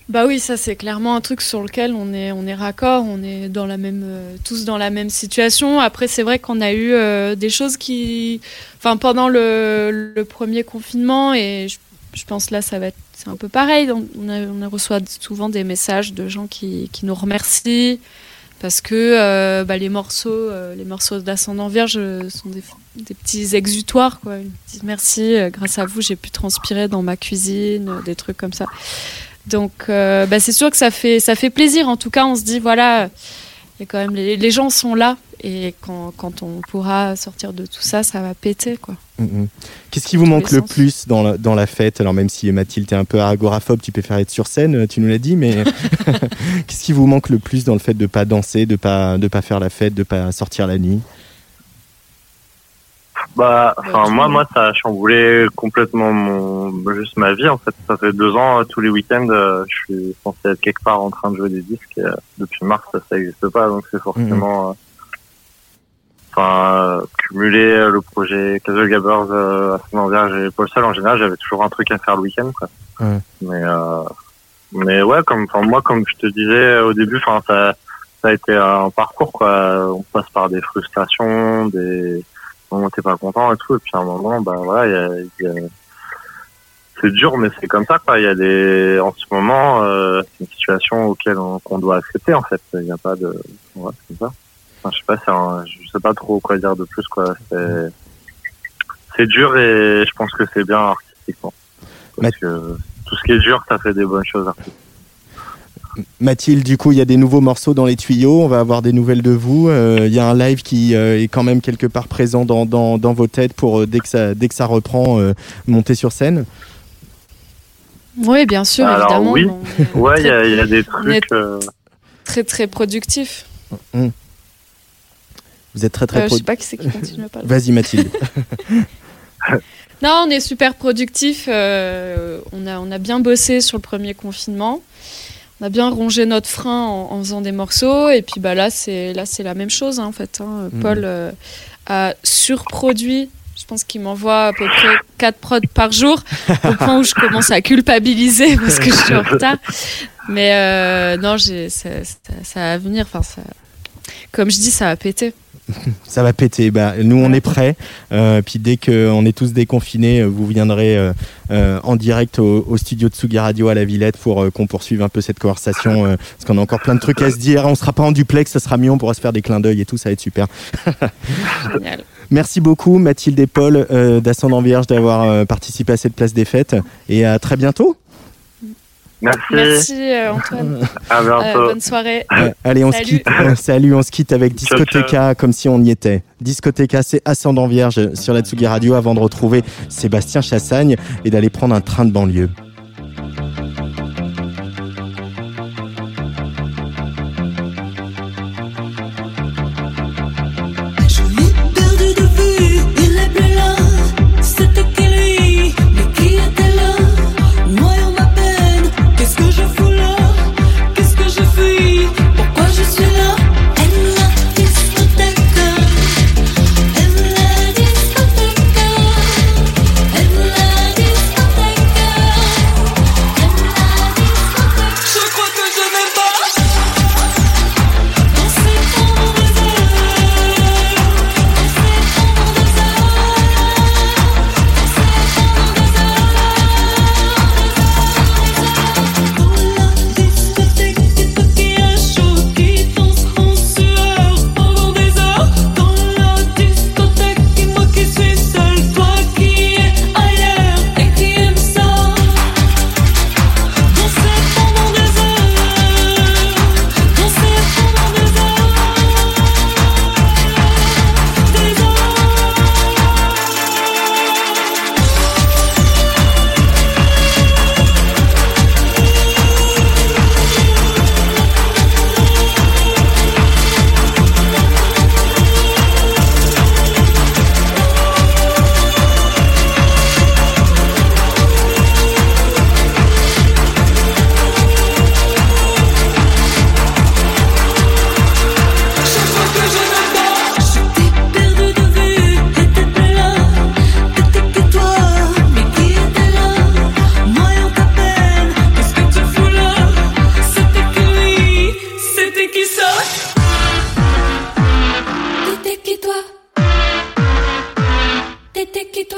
Bah oui, ça c'est clairement un truc sur lequel on est, on est raccord, on est dans la même, euh, tous dans la même situation. Après, c'est vrai qu'on a eu euh, des choses qui, enfin pendant le, le premier confinement et je, je pense là ça va être, c'est un peu pareil. On, reçoit souvent des messages de gens qui, qui nous remercient parce que euh, bah, les morceaux, euh, les morceaux d'ascendant vierge euh, sont des, petits exutoires quoi. Ils merci, grâce à vous j'ai pu transpirer dans ma cuisine, des trucs comme ça. Donc, bah, c'est sûr que ça fait, ça fait plaisir. En tout cas, on se dit, voilà, a quand même les, les gens sont là. Et quand, quand on pourra sortir de tout ça, ça va péter, quoi. Mhm. Qu'est-ce qui vous manque le sens. plus dans la, dans la fête? Alors même si Mathilde est un peu agoraphobe, tu préfères être sur scène, tu nous l'as dit, mais qu'est-ce qui vous manque le plus dans le fait de pas danser, de pas de pas faire la fête, de pas sortir la nuit? Bah, enfin moi, moi, ça a chamboulé complètement mon, juste ma vie en fait. Ça fait deux ans, euh, tous les week-ends, euh, je suis censé être quelque part en train de jouer des disques. Et, euh, depuis mars, ça, ça existe pas, donc c'est forcément, euh, enfin, euh, cumuler le projet Casual Gabbers, euh, Ascendant Vierge et Paul Seul. En général, j'avais toujours un truc à faire le week-end, quoi. Mais, euh, mais ouais, comme, enfin, moi, comme je te disais au début, enfin, ça, ça a été un parcours, quoi. On passe par des frustrations, des moment t'es pas content et tout. Et puis à un moment bah voilà il y a, y a- c'est dur mais c'est comme ça quoi. Il y a des en ce moment euh, c'est une situation auquel on, qu'on doit accepter en fait. Il n'y a pas de voilà, c'est comme ça. Enfin, je sais pas un- je sais pas trop quoi dire de plus quoi. C'est c'est dur et je pense que c'est bien artistiquement. Parce que tout ce qui est dur ça fait des bonnes choses artistiquement Mathilde, du coup, il y a des nouveaux morceaux dans les tuyaux. On va avoir des nouvelles de vous. Euh, Il y a un live qui euh, est quand même quelque part présent dans, dans, dans vos têtes pour euh, dès que ça dès que ça reprend euh, monter sur scène. Oui, bien sûr, Alors, évidemment. oui. est ouais il y il y a des on est trucs euh, très, très productif. Vous êtes très très Euh, je sais pas qui c'est qui continue à parler. Vas-y Mathilde. Non, on est super productif. euh, on, a, on a bien bossé sur le premier confinement. On a bien rongé notre frein en, en faisant des morceaux. Et puis bah, là, c'est là, c'est la même chose hein, en fait. hein. Mhm. Paul euh, a surproduit. Je pense qu'il m'envoie à peu près 4 prods par jour, au point où je commence à culpabiliser parce que je suis en retard. Mais euh, non, j'ai, ça, ça, ça va venir. Enfin, ça, comme je dis, ça va péter. Ça va péter. Bah, nous, on est prêts. Euh, puis dès qu'on est tous déconfinés, euh, vous viendrez euh, en direct au, au studio de Tsugi Radio à la Villette pour euh, qu'on poursuive un peu cette conversation. euh, parce qu'on a encore plein de trucs à se dire. On sera pas en duplex, ça sera mieux. On pourra se faire des clins d'œil et tout. Ça va être super. Génial. Merci beaucoup, Mathilde et Paul euh, d'Ascendant Vierge, d'avoir euh, participé à cette place des fêtes. Et à très bientôt. Merci, Merci euh, Antoine. à Euh, bientôt bonne soirée. Euh, allez, on se Salut. quitte. Salut, on se quitte avec Discoteca comme si on y était. Discoteca, c'est Ascendant Vierge sur la Tsugi Radio avant de retrouver Sébastien Chassagne et d'aller prendre un train de banlieue.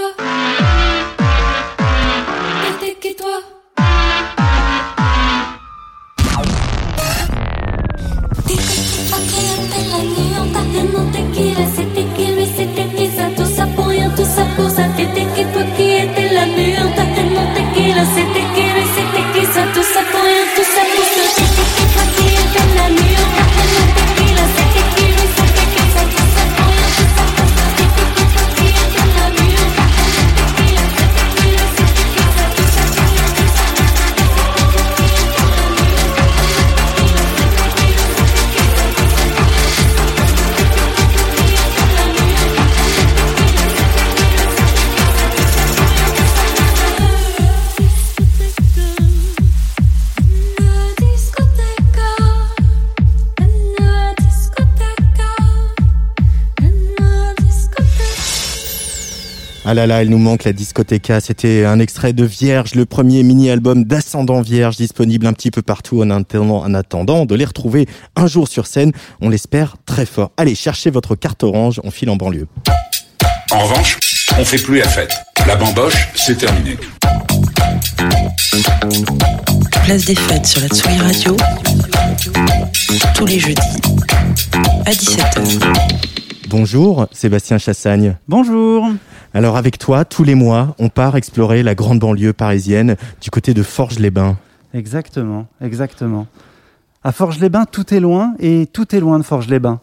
Africa. Là là, elle nous manque la discothéca. C'était un extrait de Vierge, le premier mini-album d'Ascendant Vierge, disponible un petit peu partout en attendant, en attendant de les retrouver un jour sur scène. On l'espère très fort. Allez, cherchez votre carte orange, on file en banlieue. En revanche, on fait plus la fête. La bamboche, c'est terminé. Place des fêtes sur la Tsugi Radio. Tous les jeudis à 17h. Bonjour, Sébastien Chassagne. Bonjour. Alors avec toi, tous les mois, on part explorer la grande banlieue parisienne du côté de Forges-les-Bains. Exactement, exactement. À Forges-les-Bains, tout est loin et tout est loin de Forges-les-Bains.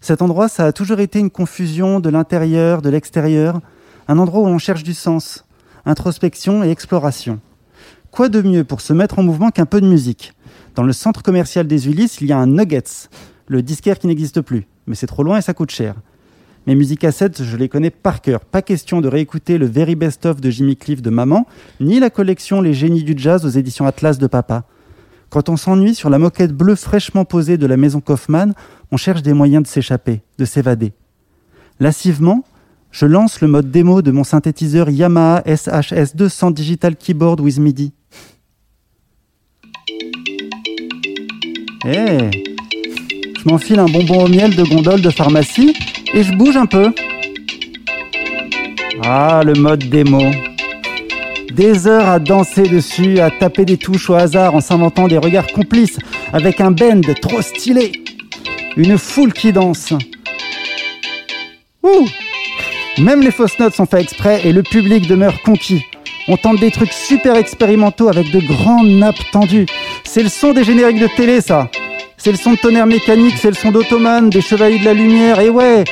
Cet endroit, ça a toujours été une confusion de l'intérieur, de l'extérieur, un endroit où on cherche du sens, introspection et exploration. Quoi de mieux pour se mettre en mouvement qu'un peu de musique? Dans le centre commercial des Ulysses, il y a un Nuggets, le disquaire qui n'existe plus, mais c'est trop loin et ça coûte cher. Mes musicassettes, je les connais par cœur. Pas question de réécouter le Very Best of de Jimmy Cliff de maman, ni la collection Les Génies du Jazz aux éditions Atlas de papa. Quand on s'ennuie sur la moquette bleue fraîchement posée de la maison Kaufmann, on cherche des moyens de s'échapper, de s'évader. Lassivement, je lance le mode démo de mon synthétiseur Yamaha SHS 200 Digital Keyboard with MIDI. Eh Je m'enfile un bonbon au miel de gondole de pharmacie et je bouge un peu. Ah, le mode démo. Des heures à danser dessus, à taper des touches au hasard en s'inventant des regards complices avec un bend trop stylé. Une foule qui danse. Ouh Même les fausses notes sont faites exprès et le public demeure conquis. On tente des trucs super expérimentaux avec de grandes nappes tendues. C'est le son des génériques de télé, ça. C'est le son de tonnerre mécanique, c'est le son d'Ottoman, des Chevaliers de la Lumière, et ouais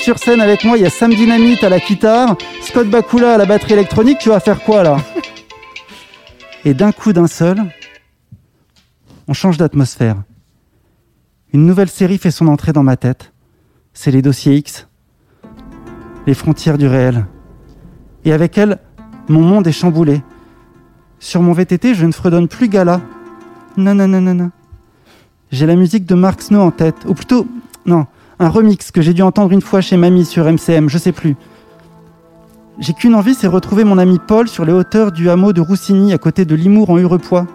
Sur scène avec moi, il y a Sam Dynamite à la guitare, Scott Bakula à la batterie électronique, tu vas faire quoi là? Et d'un coup d'un seul, on change d'atmosphère. Une nouvelle série fait son entrée dans ma tête. C'est les dossiers X. Les frontières du réel. Et avec elle, mon monde est chamboulé. Sur mon VTT, je ne fredonne plus Gala. Non, non, non, non, non. J'ai la musique de Mark Snow en tête. Ou plutôt, non, un remix que j'ai dû entendre une fois chez Mamie sur MCM, je sais plus. J'ai qu'une envie, c'est retrouver mon ami Paul sur les hauteurs du hameau de Roussigny à côté de Limours en Hurepoix.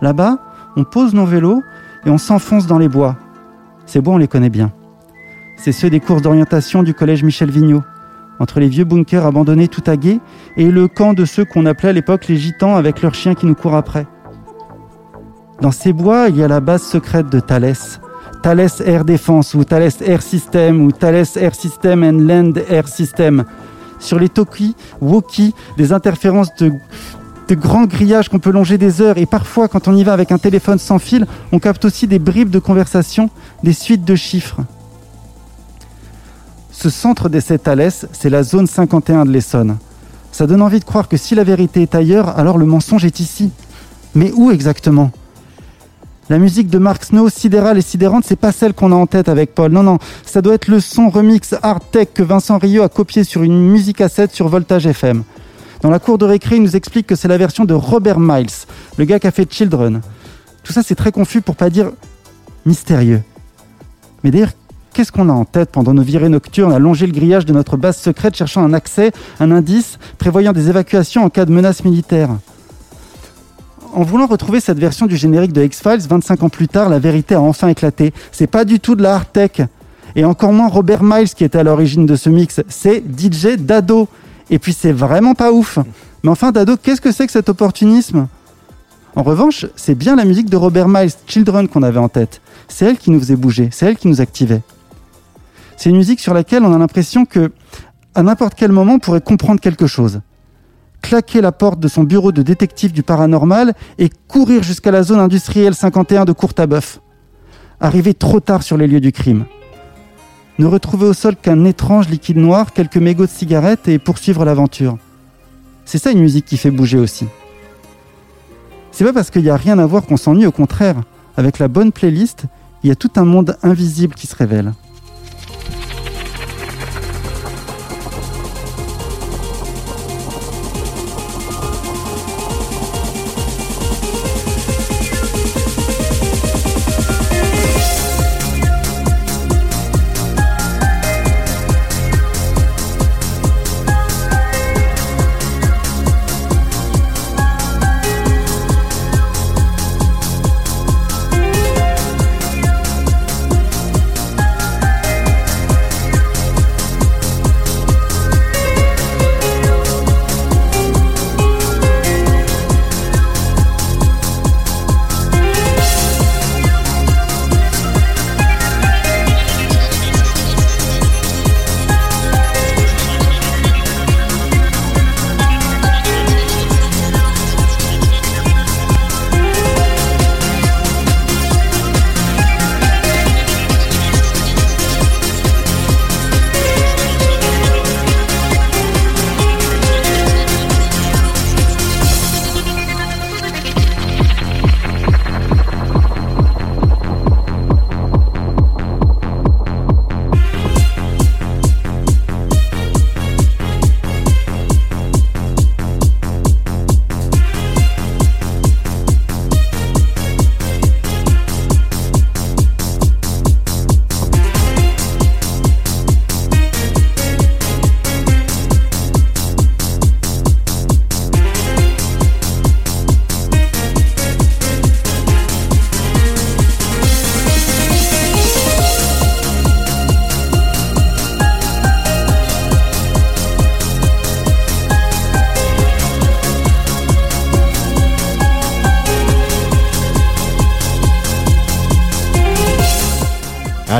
Là-bas, on pose nos vélos et on s'enfonce dans les bois. Ces bois, on les connaît bien. C'est ceux des courses d'orientation du collège Michel Vigneault, entre les vieux bunkers abandonnés tout à guet et le camp de ceux qu'on appelait à l'époque les gitans avec leurs chiens qui nous courent après. Dans ces bois, il y a la base secrète de Thales. Thales Air Defense ou Thales Air System ou Thales Air System and Land Air System. Sur les Toki, Woki, des interférences de, de grands grillages qu'on peut longer des heures et parfois quand on y va avec un téléphone sans fil, on capte aussi des bribes de conversation, des suites de chiffres. Ce centre d'essai Thales, c'est la zone 51 de l'Essonne. Ça donne envie de croire que si la vérité est ailleurs, alors le mensonge est ici. Mais où exactement? La musique de Mark Snow, sidérale et sidérante, c'est pas celle qu'on a en tête avec Paul. Non, non, ça doit être le son remix hard tech que Vincent Rio a copié sur une musique à 7 sur Voltage FM. Dans la cour de récré, il nous explique que c'est la version de Robert Miles, le gars qui a fait Children. Tout ça, c'est très confus pour pas dire mystérieux. Mais d'ailleurs, qu'est-ce qu'on a en tête pendant nos virées nocturnes à longer le grillage de notre base secrète cherchant un accès, un indice, prévoyant des évacuations en cas de menace militaire? En voulant retrouver cette version du générique de X-Files, 25 ans plus tard, la vérité a enfin éclaté. C'est pas du tout de la hard tech. Et encore moins Robert Miles qui était à l'origine de ce mix. C'est DJ Dado. Et puis c'est vraiment pas ouf. Mais enfin, Dado, qu'est-ce que c'est que cet opportunisme? En revanche, c'est bien la musique de Robert Miles, Children, qu'on avait en tête. C'est elle qui nous faisait bouger, c'est elle qui nous activait. C'est une musique sur laquelle on a l'impression que, à n'importe quel moment, on pourrait comprendre quelque chose. Claquer la porte de son bureau de détective du paranormal et courir jusqu'à la zone industrielle 51 de Courtabœuf. Arriver trop tard sur les lieux du crime. Ne retrouver au sol qu'un étrange liquide noir, quelques mégots de cigarettes et poursuivre l'aventure. C'est ça une musique qui fait bouger aussi. C'est pas parce qu'il n'y a rien à voir qu'on s'ennuie, au contraire. Avec la bonne playlist, il y a tout un monde invisible qui se révèle.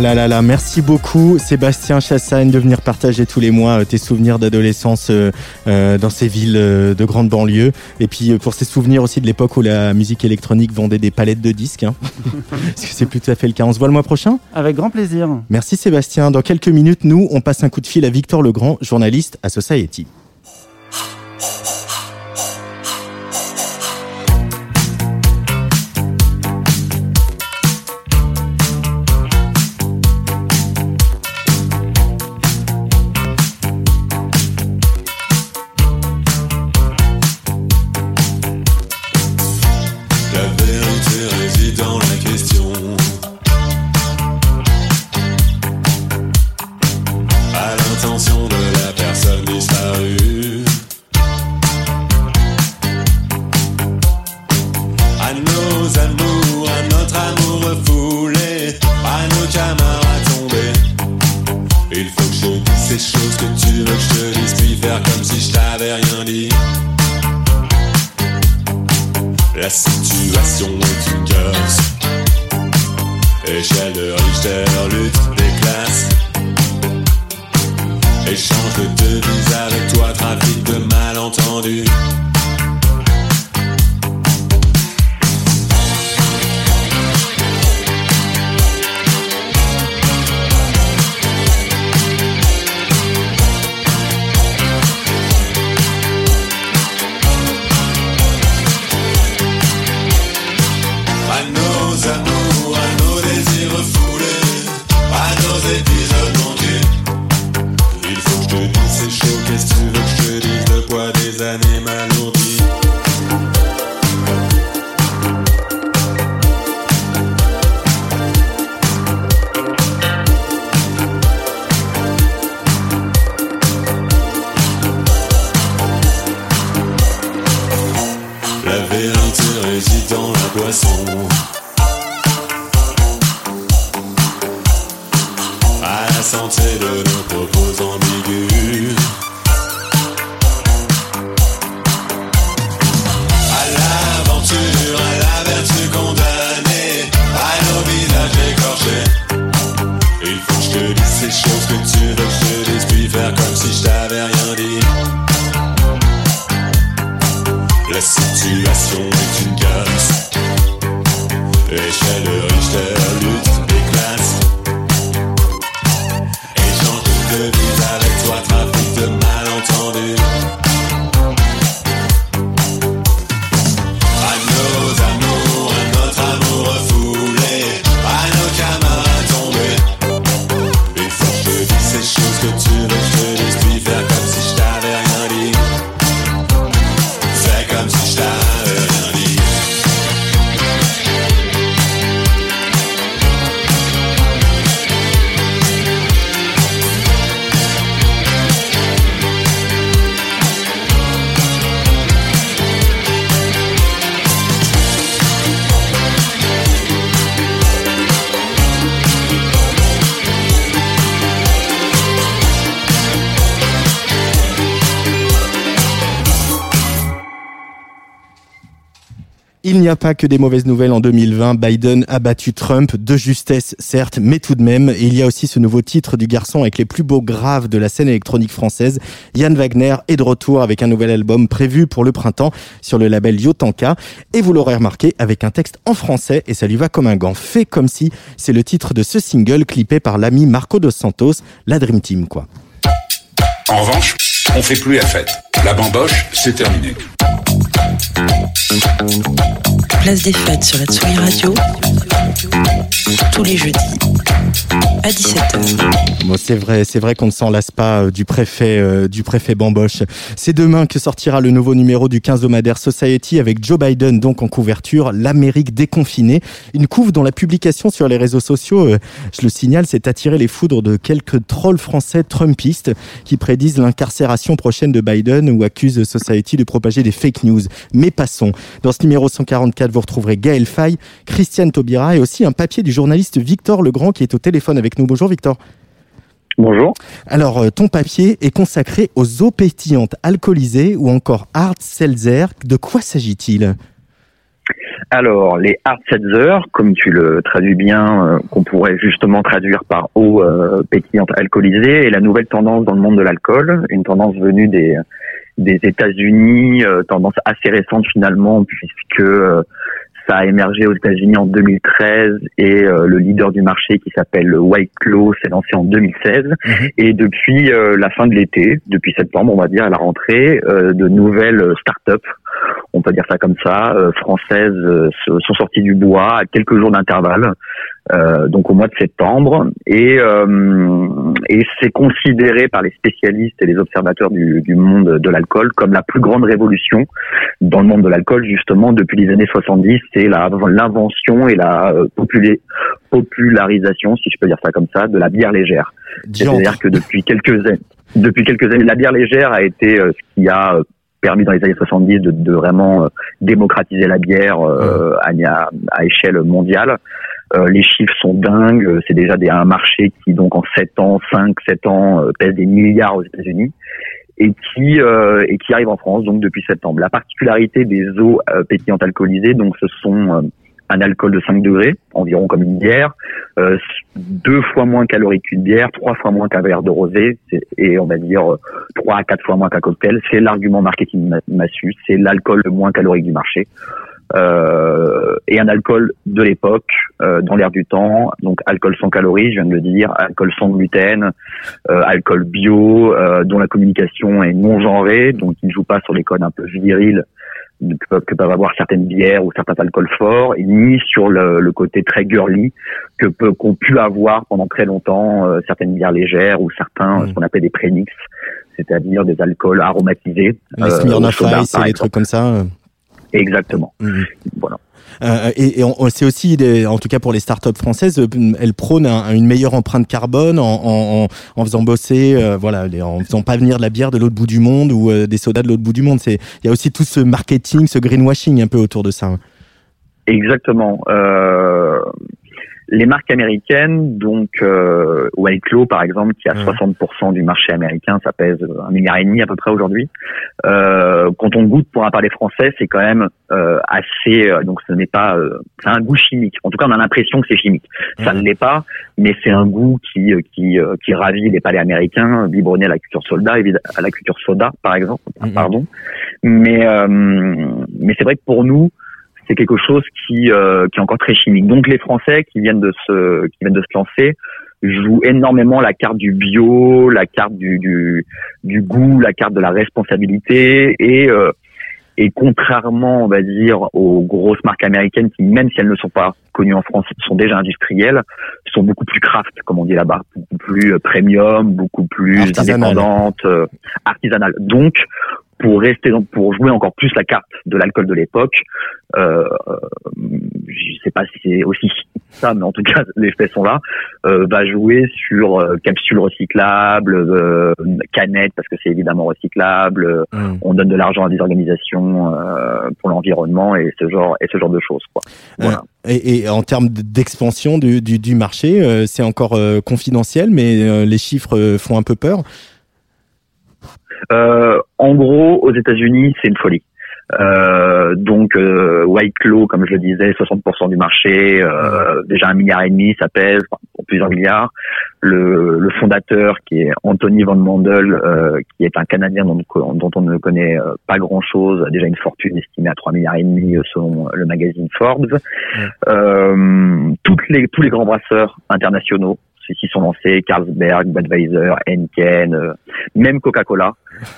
Ah là là là, merci beaucoup Sébastien Chassagne de venir partager tous les mois euh, tes souvenirs d'adolescence euh, euh, dans ces villes de grande banlieue. Et puis pour ces souvenirs aussi de l'époque où la musique électronique vendait des palettes de disques. hein. Parce que c'est plus tout à fait le cas. On se voit le mois prochain? Avec grand plaisir. Merci Sébastien. Dans quelques minutes, nous, on passe un coup de fil à Victor Legrand, journaliste à Society. À Il n'y a pas que des mauvaises nouvelles en 2020. Biden a battu Trump, de justesse certes, mais tout de même. Et il y a aussi ce nouveau titre du garçon avec les plus beaux graves de la scène électronique française. Yann Wagner est de retour avec un nouvel album prévu pour le printemps sur le label Yotanka. Et vous l'aurez remarqué, avec un texte en français et ça lui va comme un gant. Fait comme si c'est le titre de ce single clippé par l'ami Marco Dos Santos, la Dream Team quoi. En revanche, on fait plus la fête. La bamboche, c'est terminé. Place des fêtes sur la Tsugi Radio. Tous les jeudis à 17h. Bon, c'est vrai, c'est vrai qu'on ne s'en lasse pas euh, du préfet, euh, du préfet Bamboche. C'est demain que sortira le nouveau numéro du 15 hebdomadaire Society avec Joe Biden donc en couverture, l'Amérique déconfinée. Une couve dont la publication sur les réseaux sociaux, euh, je le signale, s'est attiré les foudres de quelques trolls français trumpistes qui prédisent l'incarcération prochaine de Biden ou accusent Society de propager des fake news. Mais passons. Dans ce numéro 144, vous retrouverez Gaël Faye, Christiane Taubira et aussi un papier du journaliste Victor Legrand qui est au téléphone avec nous. Bonjour Victor. Bonjour. Alors, euh, ton papier est consacré aux eaux pétillantes alcoolisées ou encore hard seltzer. De quoi s'agit-il? Alors, les hard comme tu le traduis bien, euh, qu'on pourrait justement traduire par eau euh, pétillante alcoolisée, est la nouvelle tendance dans le monde de l'alcool, une tendance venue des des États-Unis, euh, tendance assez récente finalement, puisque euh, ça a émergé aux États-Unis en 2013 et euh, le leader du marché qui s'appelle White Claw s'est lancé en 2016. Et depuis euh, la fin de l'été, depuis septembre, on va dire à la rentrée, euh, de nouvelles start-up, on peut dire ça comme ça, euh, françaises euh, sont sorties du bois à quelques jours d'intervalle. Euh, donc au mois de septembre, et, euh, et c'est considéré par les spécialistes et les observateurs du, du monde de l'alcool comme la plus grande révolution dans le monde de l'alcool justement depuis les années 70, c'est l'invention et la euh, popula- popularisation, si je peux dire ça comme ça, de la bière légère. C'est-à-dire que depuis quelques années, depuis quelques années, la bière légère a été euh, ce qui a euh, permis dans les années 70 de, de vraiment démocratiser la bière euh, à- à échelle mondiale. Euh, les chiffres sont dingues. euh, C'est déjà des, un marché qui, donc, en 7 ans, 5, 7 ans, euh, pèse des milliards aux États-Unis et qui euh, et qui arrive en France donc depuis septembre. La particularité des eaux euh, pétillantes alcoolisées, donc ce sont euh, un alcool de 5 degrés, environ comme une bière, deux fois moins calorique qu'une bière, trois fois moins qu'un verre de rosé, et on va dire trois à quatre fois moins qu'un cocktail. C'est l'argument marketing ma- massu, c'est l'alcool le moins calorique du marché. Euh, et un alcool de l'époque, euh, dans l'air du temps, donc alcool sans calories, je viens de le dire, alcool sans gluten, euh, alcool bio, euh, dont la communication est non genrée, donc il ne joue pas sur les codes un peu virils que peuvent, que peuvent avoir certaines bières ou certains alcools forts, ni sur le, le côté très girly que peut qu'ont pu avoir pendant très longtemps euh, certaines bières légères ou certains ce qu'on appelle des prémix, c'est-à-dire des alcools aromatisés. Les euh, Smirnoff Ice et les trucs comme ça. Euh. Exactement. Mhm. Voilà. Euh, et et on, on sait aussi, des, en tout cas pour les startups françaises, euh, elles prônent un- une meilleure empreinte carbone en, en, en, faisant bosser, euh, voilà, en faisant pas venir de la bière de l'autre bout du monde ou euh, des sodas de l'autre bout du monde. C'est, il y a aussi tout ce marketing, ce greenwashing un peu autour de ça. hein. Exactement. Les marques américaines, donc euh, White Claw par exemple, qui a 60% du marché américain, ça pèse un milliard et demi à peu près aujourd'hui. Euh, quand on goûte pour un parler français, c'est quand même euh, assez. euh, donc ce n'est pas. euh, c'est un goût chimique. En tout cas, on a l'impression que c'est chimique. Ça ne l'est pas, mais c'est un goût qui euh, qui euh, qui ravit les palais américains, biberonné à la culture évid- à la culture soda par exemple. Pardon. Mais euh, mais c'est vrai que pour nous, c'est quelque chose qui euh, qui est encore très chimique. Donc les Français qui viennent de se qui viennent de se lancer jouent énormément la carte du bio, la carte du goût, la carte de la responsabilité et euh, et contrairement, on va dire, aux grosses marques américaines qui, même si elles ne sont pas connues en France, sont déjà industrielles, sont beaucoup plus craft, comme on dit là-bas, beaucoup plus euh, premium, beaucoup plus Artisanales. indépendantes, euh, artisanales. Donc, pour rester, dans- pour jouer encore plus la carte de l'alcool de l'époque, euh, euh, je sais pas si c'est aussi ça, mais en tout cas, les faits sont là, euh, va jouer sur euh, capsules recyclables, euh, canettes parce que c'est évidemment recyclable, euh, Mm. on donne de l'argent à des organisations euh, pour l'environnement et ce genre et ce genre de choses quoi. Voilà. Et, et en termes d'expansion du, du, du marché, euh, c'est encore euh, confidentiel, mais euh, les chiffres euh, font un peu peur? Euh, en gros, aux États-Unis, c'est une folie. Euh, donc euh, White Claw, comme je le disais, 60% du marché, euh, déjà un milliard et demi, ça pèse, pour plusieurs milliards. Le, le fondateur, qui est Anthony Van Mandel, euh, qui est un Canadien dont, dont on ne connaît euh, pas grand-chose, a déjà une fortune estimée à 3 milliards et demi selon le magazine Forbes. Euh, toutes les, tous les grands brasseurs internationaux s'y sont lancés, Carlsberg, Budweiser, Henken, euh, même Coca-Cola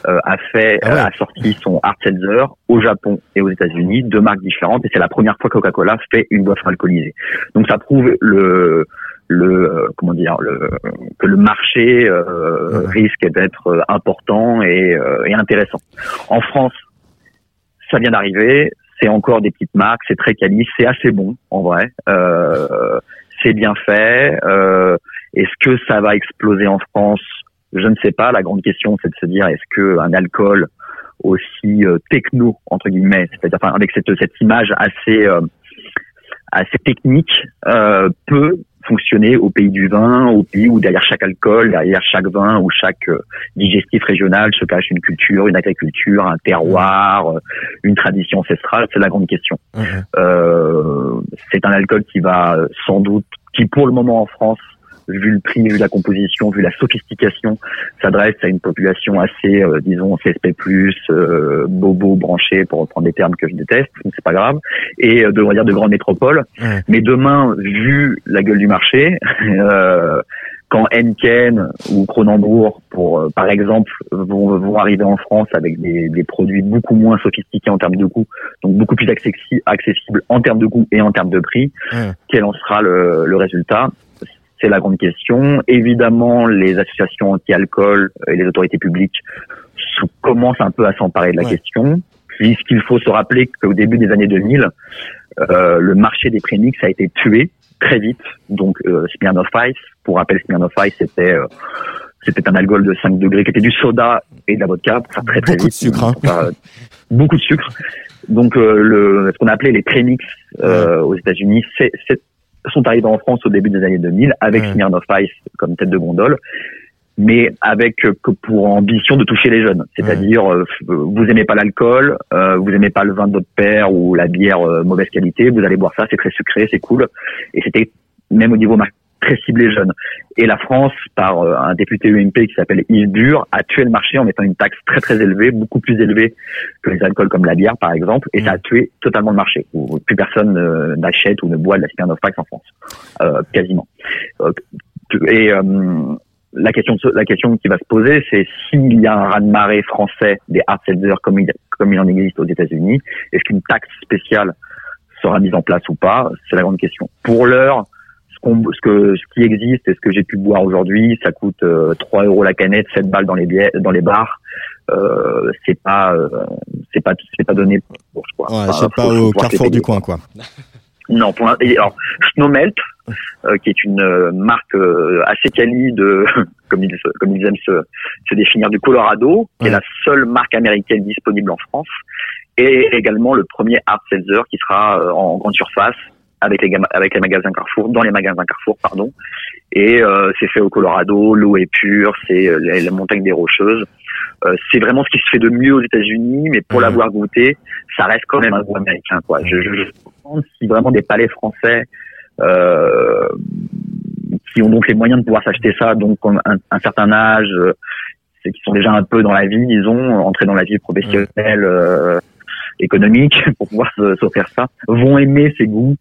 euh, a fait Ah ouais. euh, a sorti son hard seltzer au Japon et aux États-Unis, deux marques différentes, et c'est la première fois que Coca-Cola fait une boisson alcoolisée. Donc ça prouve le le euh, comment dire le que le marché euh, risque d'être important et, euh, et intéressant. En France, ça vient d'arriver, c'est encore des petites marques, c'est très quali, c'est assez bon en vrai, euh, c'est bien fait. Euh, est-ce que ça va exploser en France? Je ne sais pas. La grande question, c'est de se dire est-ce que un alcool aussi euh, techno entre guillemets, c'est-à-dire enfin, avec cette cette image assez euh, assez technique, euh, peut fonctionner au pays du vin, au pays où derrière chaque alcool, derrière chaque vin ou chaque euh, digestif régional se cache une culture, une agriculture, un terroir, euh, une tradition ancestrale? C'est la grande question. Euh, c'est un alcool qui va sans doute, qui pour le moment en France, vu le prix, vu la composition, vu la sophistication, s'adresse à une population assez, euh, disons, CSP+, euh, bobo, branché, pour reprendre des termes que je déteste, c'est pas grave, et euh, de, on va dire, de grandes métropoles. Mais demain, vu la gueule du marché, euh, quand Henken ou Cronenbourg, pour euh, par exemple, vont, vont arriver en France avec des, des produits beaucoup moins sophistiqués en termes de coût, donc beaucoup plus accessi- accessibles en termes de coût et en termes de prix, quel en sera le, le résultat? C'est la grande question. Évidemment, les associations anti-alcool et les autorités publiques commencent un peu à s'emparer de la question, puisqu'il faut se rappeler qu'au début des années 2000, euh, le marché des prémix a été tué très vite. Donc euh, Smirnoff Ice, pour rappel, Smirnoff Ice c'était euh, c'était un alcool de 5 degrés qui était du soda et de la vodka pour faire très très Beaucoup de sucre, hein. Beaucoup de sucre. Donc euh, le ce qu'on appelait les prémix euh, aux États-Unis, c'est- sont arrivés en France au début des années 2000 avec Smirnoff Ice comme tête de gondole mais avec euh, que pour ambition de toucher les jeunes. C'est-à-dire, euh, vous aimez pas l'alcool, euh, vous aimez pas le vin de votre père ou la bière euh, mauvaise qualité, vous allez boire ça, c'est très sucré, c'est cool. Et c'était même au niveau marque très ciblé jeune. Et la France, par euh, un député UMP qui s'appelle Yves Bure, a tué le marché en mettant une taxe très très élevée, beaucoup plus élevée que les alcools comme la bière par exemple, et ça a tué totalement le marché. Où plus personne euh, n'achète ou ne boit de la Smirnoff Ice en France, euh, quasiment. Euh, et euh, la question, la question qui va se poser, c'est s'il y a un raz-de-marée français des hard seltzers comme il, comme il en existe aux États-Unis, est-ce qu'une taxe spéciale sera mise en place ou pas? C'est la grande question. Pour l'heure, qu'on- ce, que, ce qui existe et ce que j'ai pu boire aujourd'hui, ça coûte euh, 3 euros la canette, 7 balles dans les, dans les bars. Euh, c'est pas, euh, c'est pas, c'est pas donné pour crois. Ouais, Enfin, sais pas, au carrefour du coin, quoi. Non, pour alors Snowmelt, euh, qui est une euh, marque euh, assez quali de, comme ils, comme ils aiment se, se définir, du Colorado, qui est la seule marque américaine disponible en France, et également le premier hard seltzer qui sera euh, en grande surface avec les, avec les magasins Carrefour, dans les magasins Carrefour, pardon. Et euh, c'est fait au Colorado, l'eau est pure, c'est euh, les montagnes des Rocheuses. Euh, c'est vraiment ce qui se fait de mieux aux États-Unis, mais pour l'avoir goûté, ça reste quand même un goût américain. Quoi. Je, je, je me demande si vraiment des palais français euh, qui ont donc les moyens de pouvoir s'acheter ça, donc un, un certain âge, euh, qu'ils sont déjà un peu dans la vie, disons, entrés dans la vie professionnelle, euh, économique, pour pouvoir s'offrir ça, vont aimer ces goûts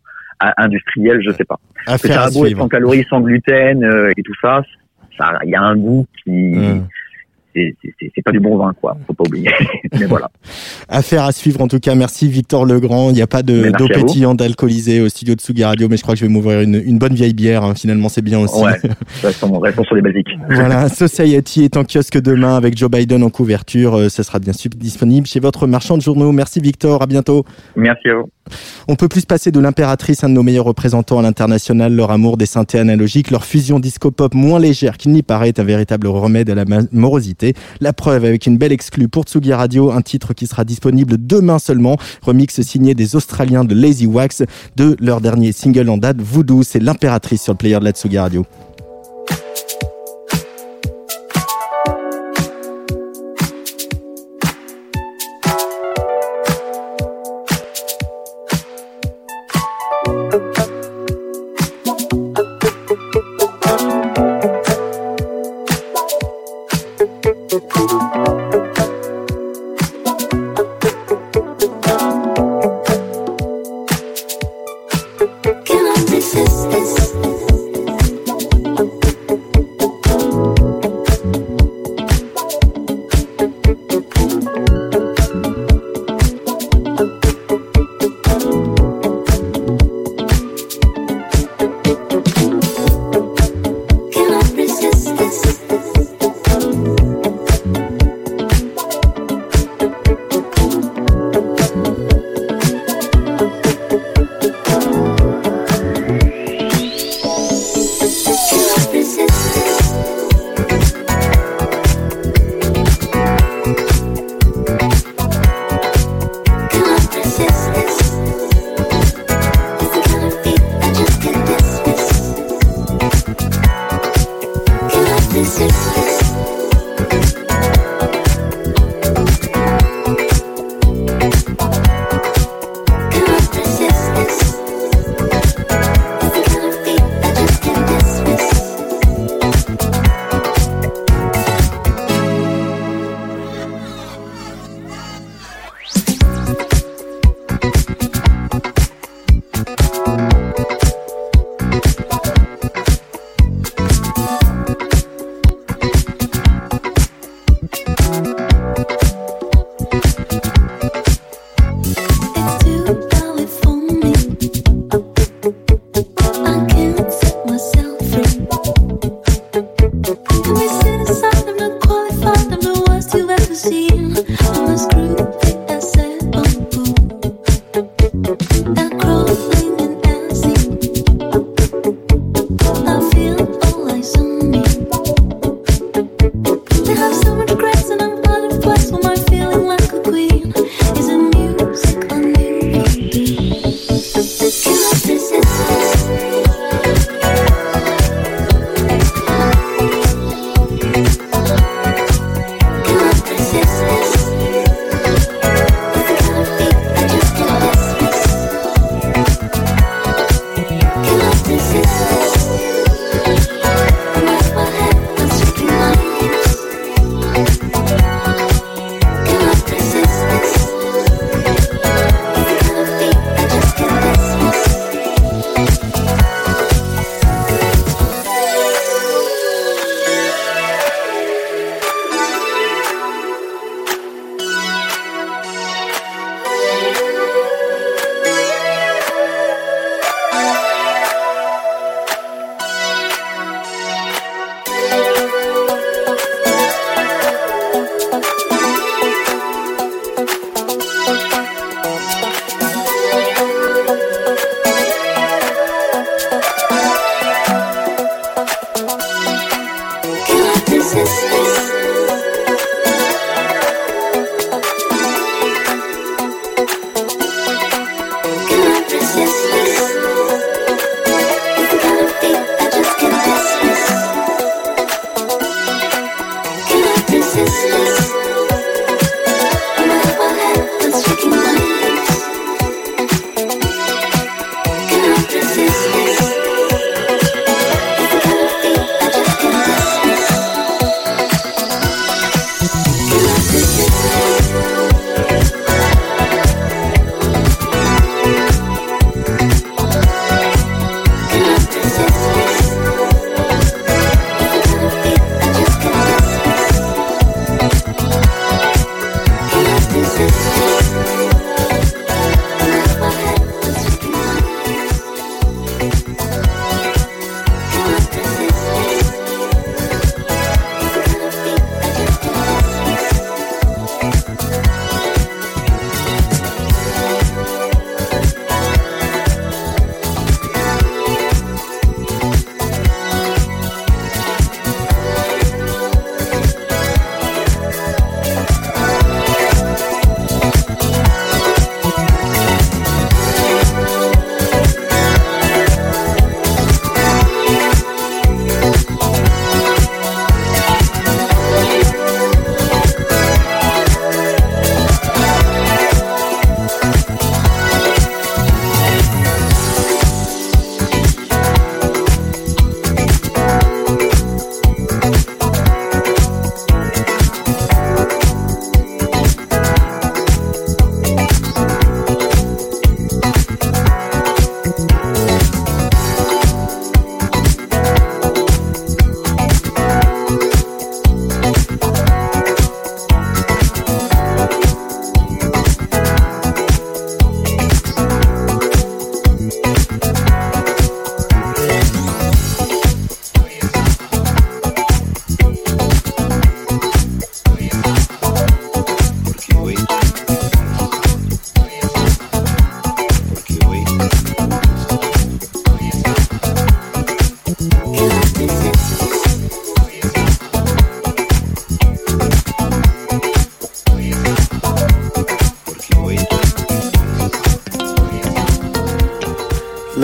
industriels, je sais pas. Parce que Affaire ça a beau être sans calories, sans gluten euh, et tout ça, ça, il y a un goût qui, Mm. C'est- pas du bon vin, quoi. Faut pas oublier. Mais voilà. Affaire à suivre en tout cas. Merci Victor Legrand. Il n'y a pas de d'eau pétillante alcoolisée au studio de Sugi Radio, mais je crois que je vais m'ouvrir une, une bonne vieille bière. hein. Finalement, c'est bien aussi. Ouais. Restons, restons sur les basiques. Voilà, Society est en kiosque demain avec Joe Biden en couverture. Euh, Ce sera bien sûr disponible chez votre marchand de journaux. Merci Victor, à bientôt. Merci à vous. On peut plus se passer de l'impératrice, un de nos meilleurs représentants à l'international, leur amour des synthés analogiques, leur fusion disco-pop moins légère qu'il n'y paraît est un véritable remède à la ma- La preuve avec une belle exclue pour Tsugi Radio, un titre qui sera disponible demain seulement, remix signé des Australiens de Lazy Wax de leur dernier single en date, Voodoo, c'est l'impératrice sur le player de la Tsugi Radio.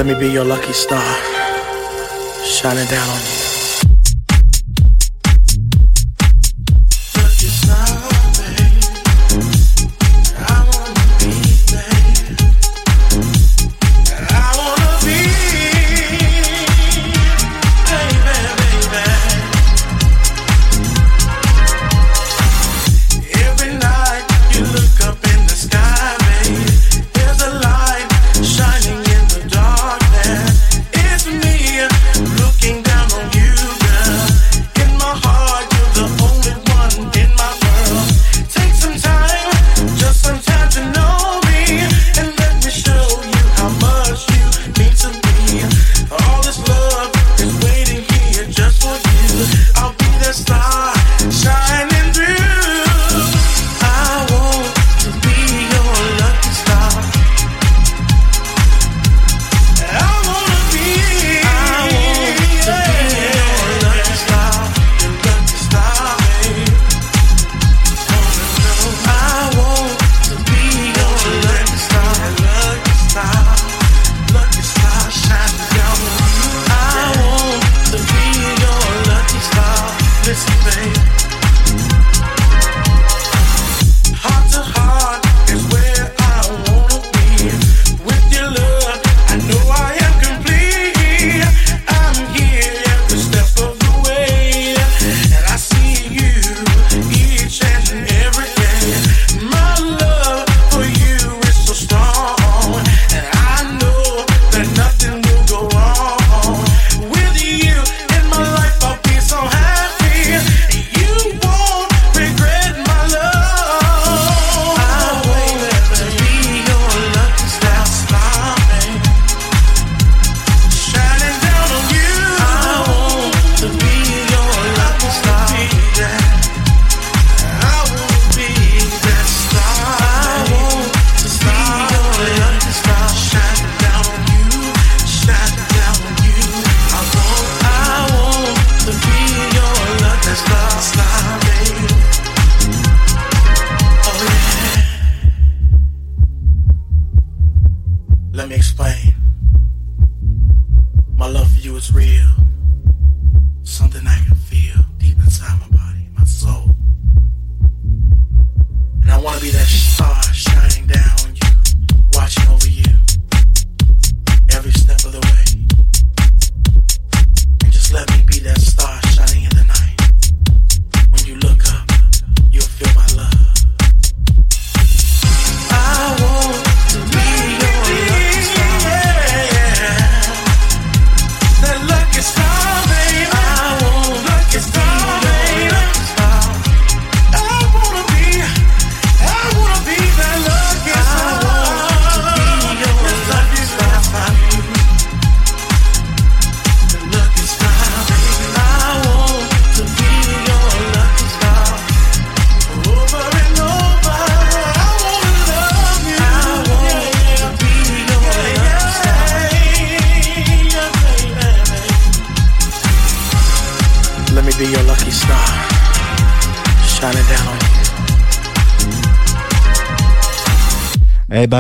Let me be your lucky star, shining down on you.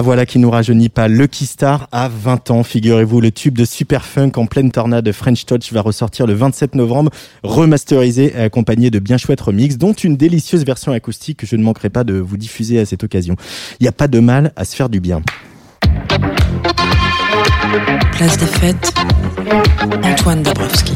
Voilà qui nous rajeunit pas. Lucky Star a 20 ans, figurez-vous. Le tube de Super Funk en pleine tornade French Touch va ressortir le 27 novembre, remasterisé et accompagné de bien chouettes remixes, dont une délicieuse version acoustique que je ne manquerai pas de vous diffuser à cette occasion. Il n'y a pas de mal à se faire du bien. Place des fêtes, Antoine Dabrowski.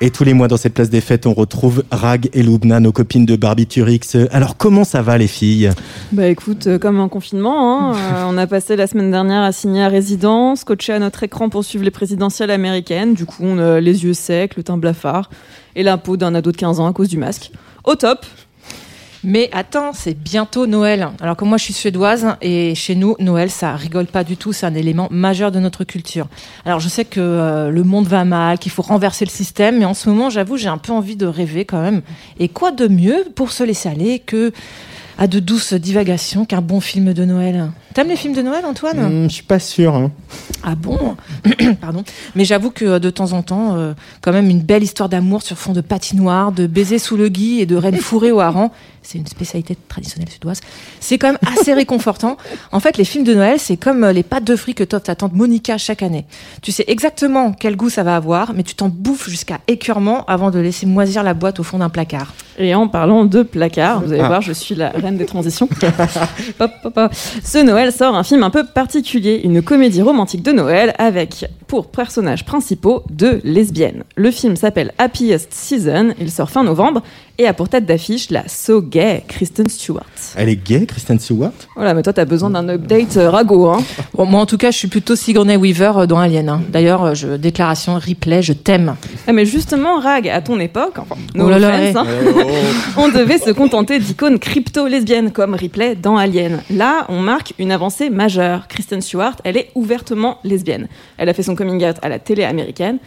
Et tous les mois dans cette place des fêtes, on retrouve Rag et Loubna, nos copines de Barbiturix. Alors comment ça va les filles? Bah écoute, euh, comme un confinement, hein, euh, on a passé la semaine dernière à signer à résidence, coaché à notre écran pour suivre les présidentielles américaines. Du coup, on a les yeux secs, le teint blafard et peau d'un ado de 15 ans à cause du masque. Au top Mais attends, c'est bientôt Noël. Alors que moi je suis suédoise et chez nous, Noël, ça rigole pas du tout, c'est un élément majeur de notre culture. Alors je sais que euh, le monde va mal, qu'il faut renverser le système, mais en ce moment, j'avoue, j'ai un peu envie de rêver quand même. Et quoi de mieux pour se laisser aller que à de douces divagations qu'un bon film de Noël? T'aimes les films de Noël, Antoine? Hmm, Je suis pas sûr. hein. Ah bon? Pardon. Mais j'avoue que euh, de temps en temps, euh, quand même une belle histoire d'amour sur fond de patinoire, de baisers sous le gui et de reines fourrées au hareng, c'est une spécialité traditionnelle suédoise. C'est quand même assez réconfortant. En fait, les films de Noël, c'est comme euh, les pâtes de fruits que t'offre ta tante Monica chaque année. Tu sais exactement quel goût ça va avoir, mais tu t'en bouffes jusqu'à écœurement avant de laisser moisir la boîte au fond d'un placard. Et en parlant de placard, vous allez Ah. voir, je suis la reine des transitions. Ce Noël sort un film un peu particulier, une comédie romantique de Noël avec, pour personnages principaux, deux lesbiennes. Le film s'appelle Happiest Season, il sort fin novembre, et a pour tête d'affiche la so gay Kristen Stewart. Elle est gay, Kristen Stewart? Voilà, mais toi t'as besoin d'un update euh, rago, hein. Bon, moi, en tout cas, je suis plutôt Sigourney Weaver euh, dans Alien. hein. D'ailleurs, euh, je, déclaration replay, je t'aime. Ah, mais justement, Rag, à ton époque, enfin, no Oh là là, offense, ouais. hein, on devait se contenter d'icônes crypto-lesbiennes comme Ripley dans Alien. Là, on marque une avancée majeure. Kristen Stewart, elle est ouvertement lesbienne. Elle a fait son coming out à la télé américaine.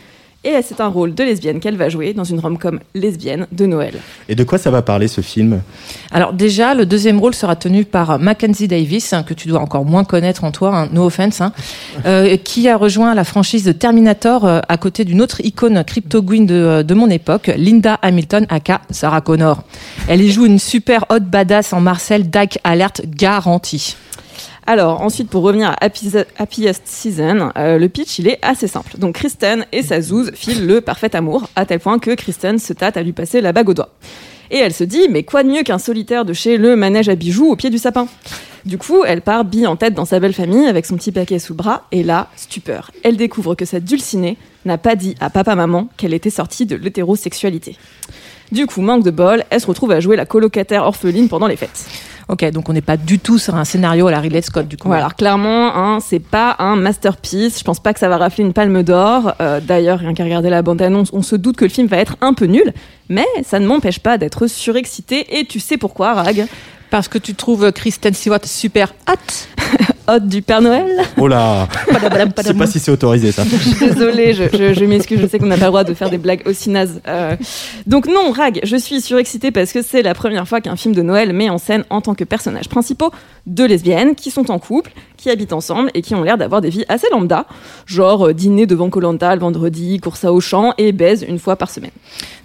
Et c'est un rôle de lesbienne qu'elle va jouer dans une rom-com lesbienne de Noël. Et de quoi ça va parler ce film? Alors déjà, le deuxième rôle sera tenu par Mackenzie Davis, hein, que tu dois encore moins connaître en toi, hein, no offense, hein, euh, qui a rejoint la franchise de Terminator euh, à côté d'une autre icône crypto-gwyn de, de mon époque, Linda Hamilton, aka Sarah Connor. Elle y joue une super hot badass en Marcel Dyke Alert garantie. Alors, ensuite, pour revenir à Happiest Season, euh, le pitch, il est assez simple. Donc, Kristen et sa zouze filent le parfait amour, à tel point que Kristen se tâte à lui passer la bague au doigt. Et elle se dit, mais quoi de mieux qu'un solitaire de chez le manège à bijoux au pied du sapin? Du coup, elle part bille en tête dans sa belle famille avec son petit paquet sous le bras, et là, stupeur. Elle découvre que cette dulcinée n'a pas dit à papa-maman qu'elle était sortie de l'hétérosexualité. Du coup, manque de bol, elle se retrouve à jouer la colocataire orpheline pendant les fêtes. Ok, donc on n'est pas du tout sur un scénario à la Ridley Scott, du coup. Ouais, alors clairement, hein, c'est pas un masterpiece. Je pense pas que ça va rafler une palme d'or. Euh, D'ailleurs, rien qu'à regarder la bande-annonce, on se doute que le film va être un peu nul. Mais ça ne m'empêche pas d'être surexcité. Et tu sais pourquoi, Rag? Parce que tu trouves Kristen Stewart super hot Du Père Noël Oh là Je sais pas si c'est autorisé ça. Désolée, je, je, je m'excuse, je sais qu'on n'a pas le droit de faire des blagues aussi nazes. Euh, donc non, Rag, je suis surexcitée parce que c'est la première fois qu'un film de Noël met en scène en tant que personnages principaux deux lesbiennes qui sont en couple, qui habitent ensemble et qui ont l'air d'avoir des vies assez lambda, genre euh, dîner devant Colanta le vendredi, course à Auchan et baise une fois par semaine.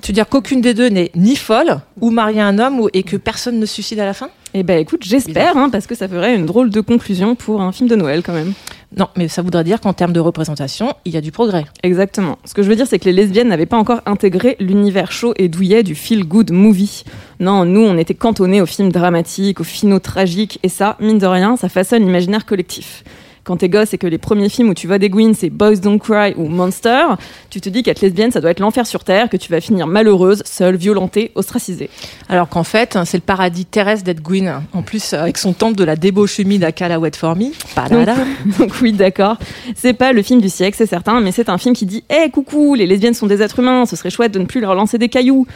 Tu veux dire qu'aucune des deux n'est ni folle ou mariée à un homme ou- et que personne ne suicide à la fin? Eh ben écoute, j'espère, hein, parce que ça ferait une drôle de conclusion pour un film de Noël quand même. Non, mais ça voudrait dire qu'en termes de représentation, il y a du progrès. Exactement. Ce que je veux dire, c'est que les lesbiennes n'avaient pas encore intégré l'univers chaud et douillet du feel-good movie. Non, nous, on était cantonnés aux films dramatiques, aux finaux tragiques, et ça, mine de rien, ça façonne l'imaginaire collectif. Quand t'es gosse et que les premiers films où tu vois des Gwyn, c'est Boys Don't Cry ou Monster, tu te dis qu'être lesbienne, ça doit être l'enfer sur Terre, que tu vas finir malheureuse, seule, violentée, ostracisée. Alors qu'en fait, c'est le paradis terrestre d'être Gwyn. En plus, avec son temple de la débauche humide à Callaway For Me. Donc, donc oui, d'accord. C'est pas le film du siècle, c'est certain, mais c'est un film qui dit "Eh coucou, les lesbiennes sont des êtres humains, ce serait chouette de ne plus leur lancer des cailloux."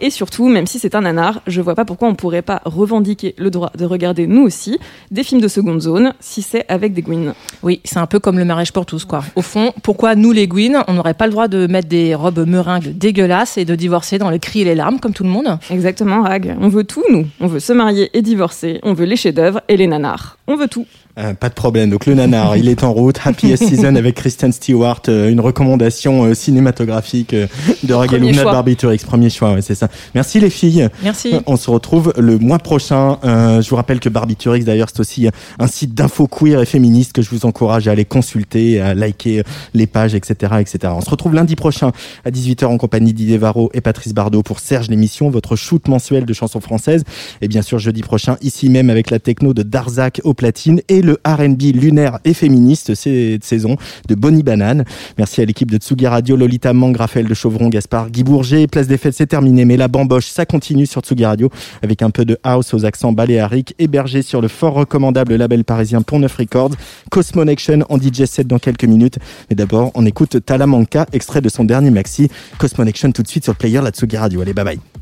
Et surtout, même si c'est un nanar, je vois pas pourquoi on pourrait pas revendiquer le droit de regarder nous aussi des films de seconde zone si c'est avec des Gwyn. Oui, c'est un peu comme le mariage pour tous, quoi. Au fond, pourquoi nous, les Gwyn, on n'aurait pas le droit de mettre des robes meringues dégueulasses et de divorcer dans le cri et les larmes, comme tout le monde? Exactement, Rag. On veut tout, nous. On veut se marier et divorcer. On veut les chefs-d'œuvre et les nanars. On veut tout. Euh, pas de problème. Donc le nanar, il est en route. Happiest Season avec Kristen Stewart, euh, une recommandation euh, cinématographique euh, de choix. Barbiturix. Premier choix, ouais, c'est ça. Merci les filles. Merci. Euh, On se retrouve le mois prochain. Euh, je vous rappelle que Barbiturix, d'ailleurs, c'est aussi un site d'infos queer et féministe que je vous encourage à aller consulter, à liker les pages, etc., etc. On se retrouve lundi prochain à 18h en compagnie d'Idée Varro et Patrice Bardot pour Serge l'émission, votre shoot mensuel de chansons françaises. Et bien sûr, jeudi prochain, ici même avec la techno de Darzac au platine le R&B lunaire et féministe cette saison de Bonnie Banane. Merci à l'équipe de Tsugi Radio, Lolita Mang, Raphaël de Chauvron, Gaspard, Guy Bourget. Place des fêtes, c'est terminé, mais la bamboche, ça continue sur Tsugi Radio avec un peu de house aux accents baléariques, hébergé sur le fort recommandable label parisien Pont Neuf Records. Cosmonection en DJ set dans quelques minutes. Mais d'abord, on écoute Talamanca, extrait de son dernier maxi. Cosmonection tout de suite sur le player, la Tsugi Radio. Allez, bye bye.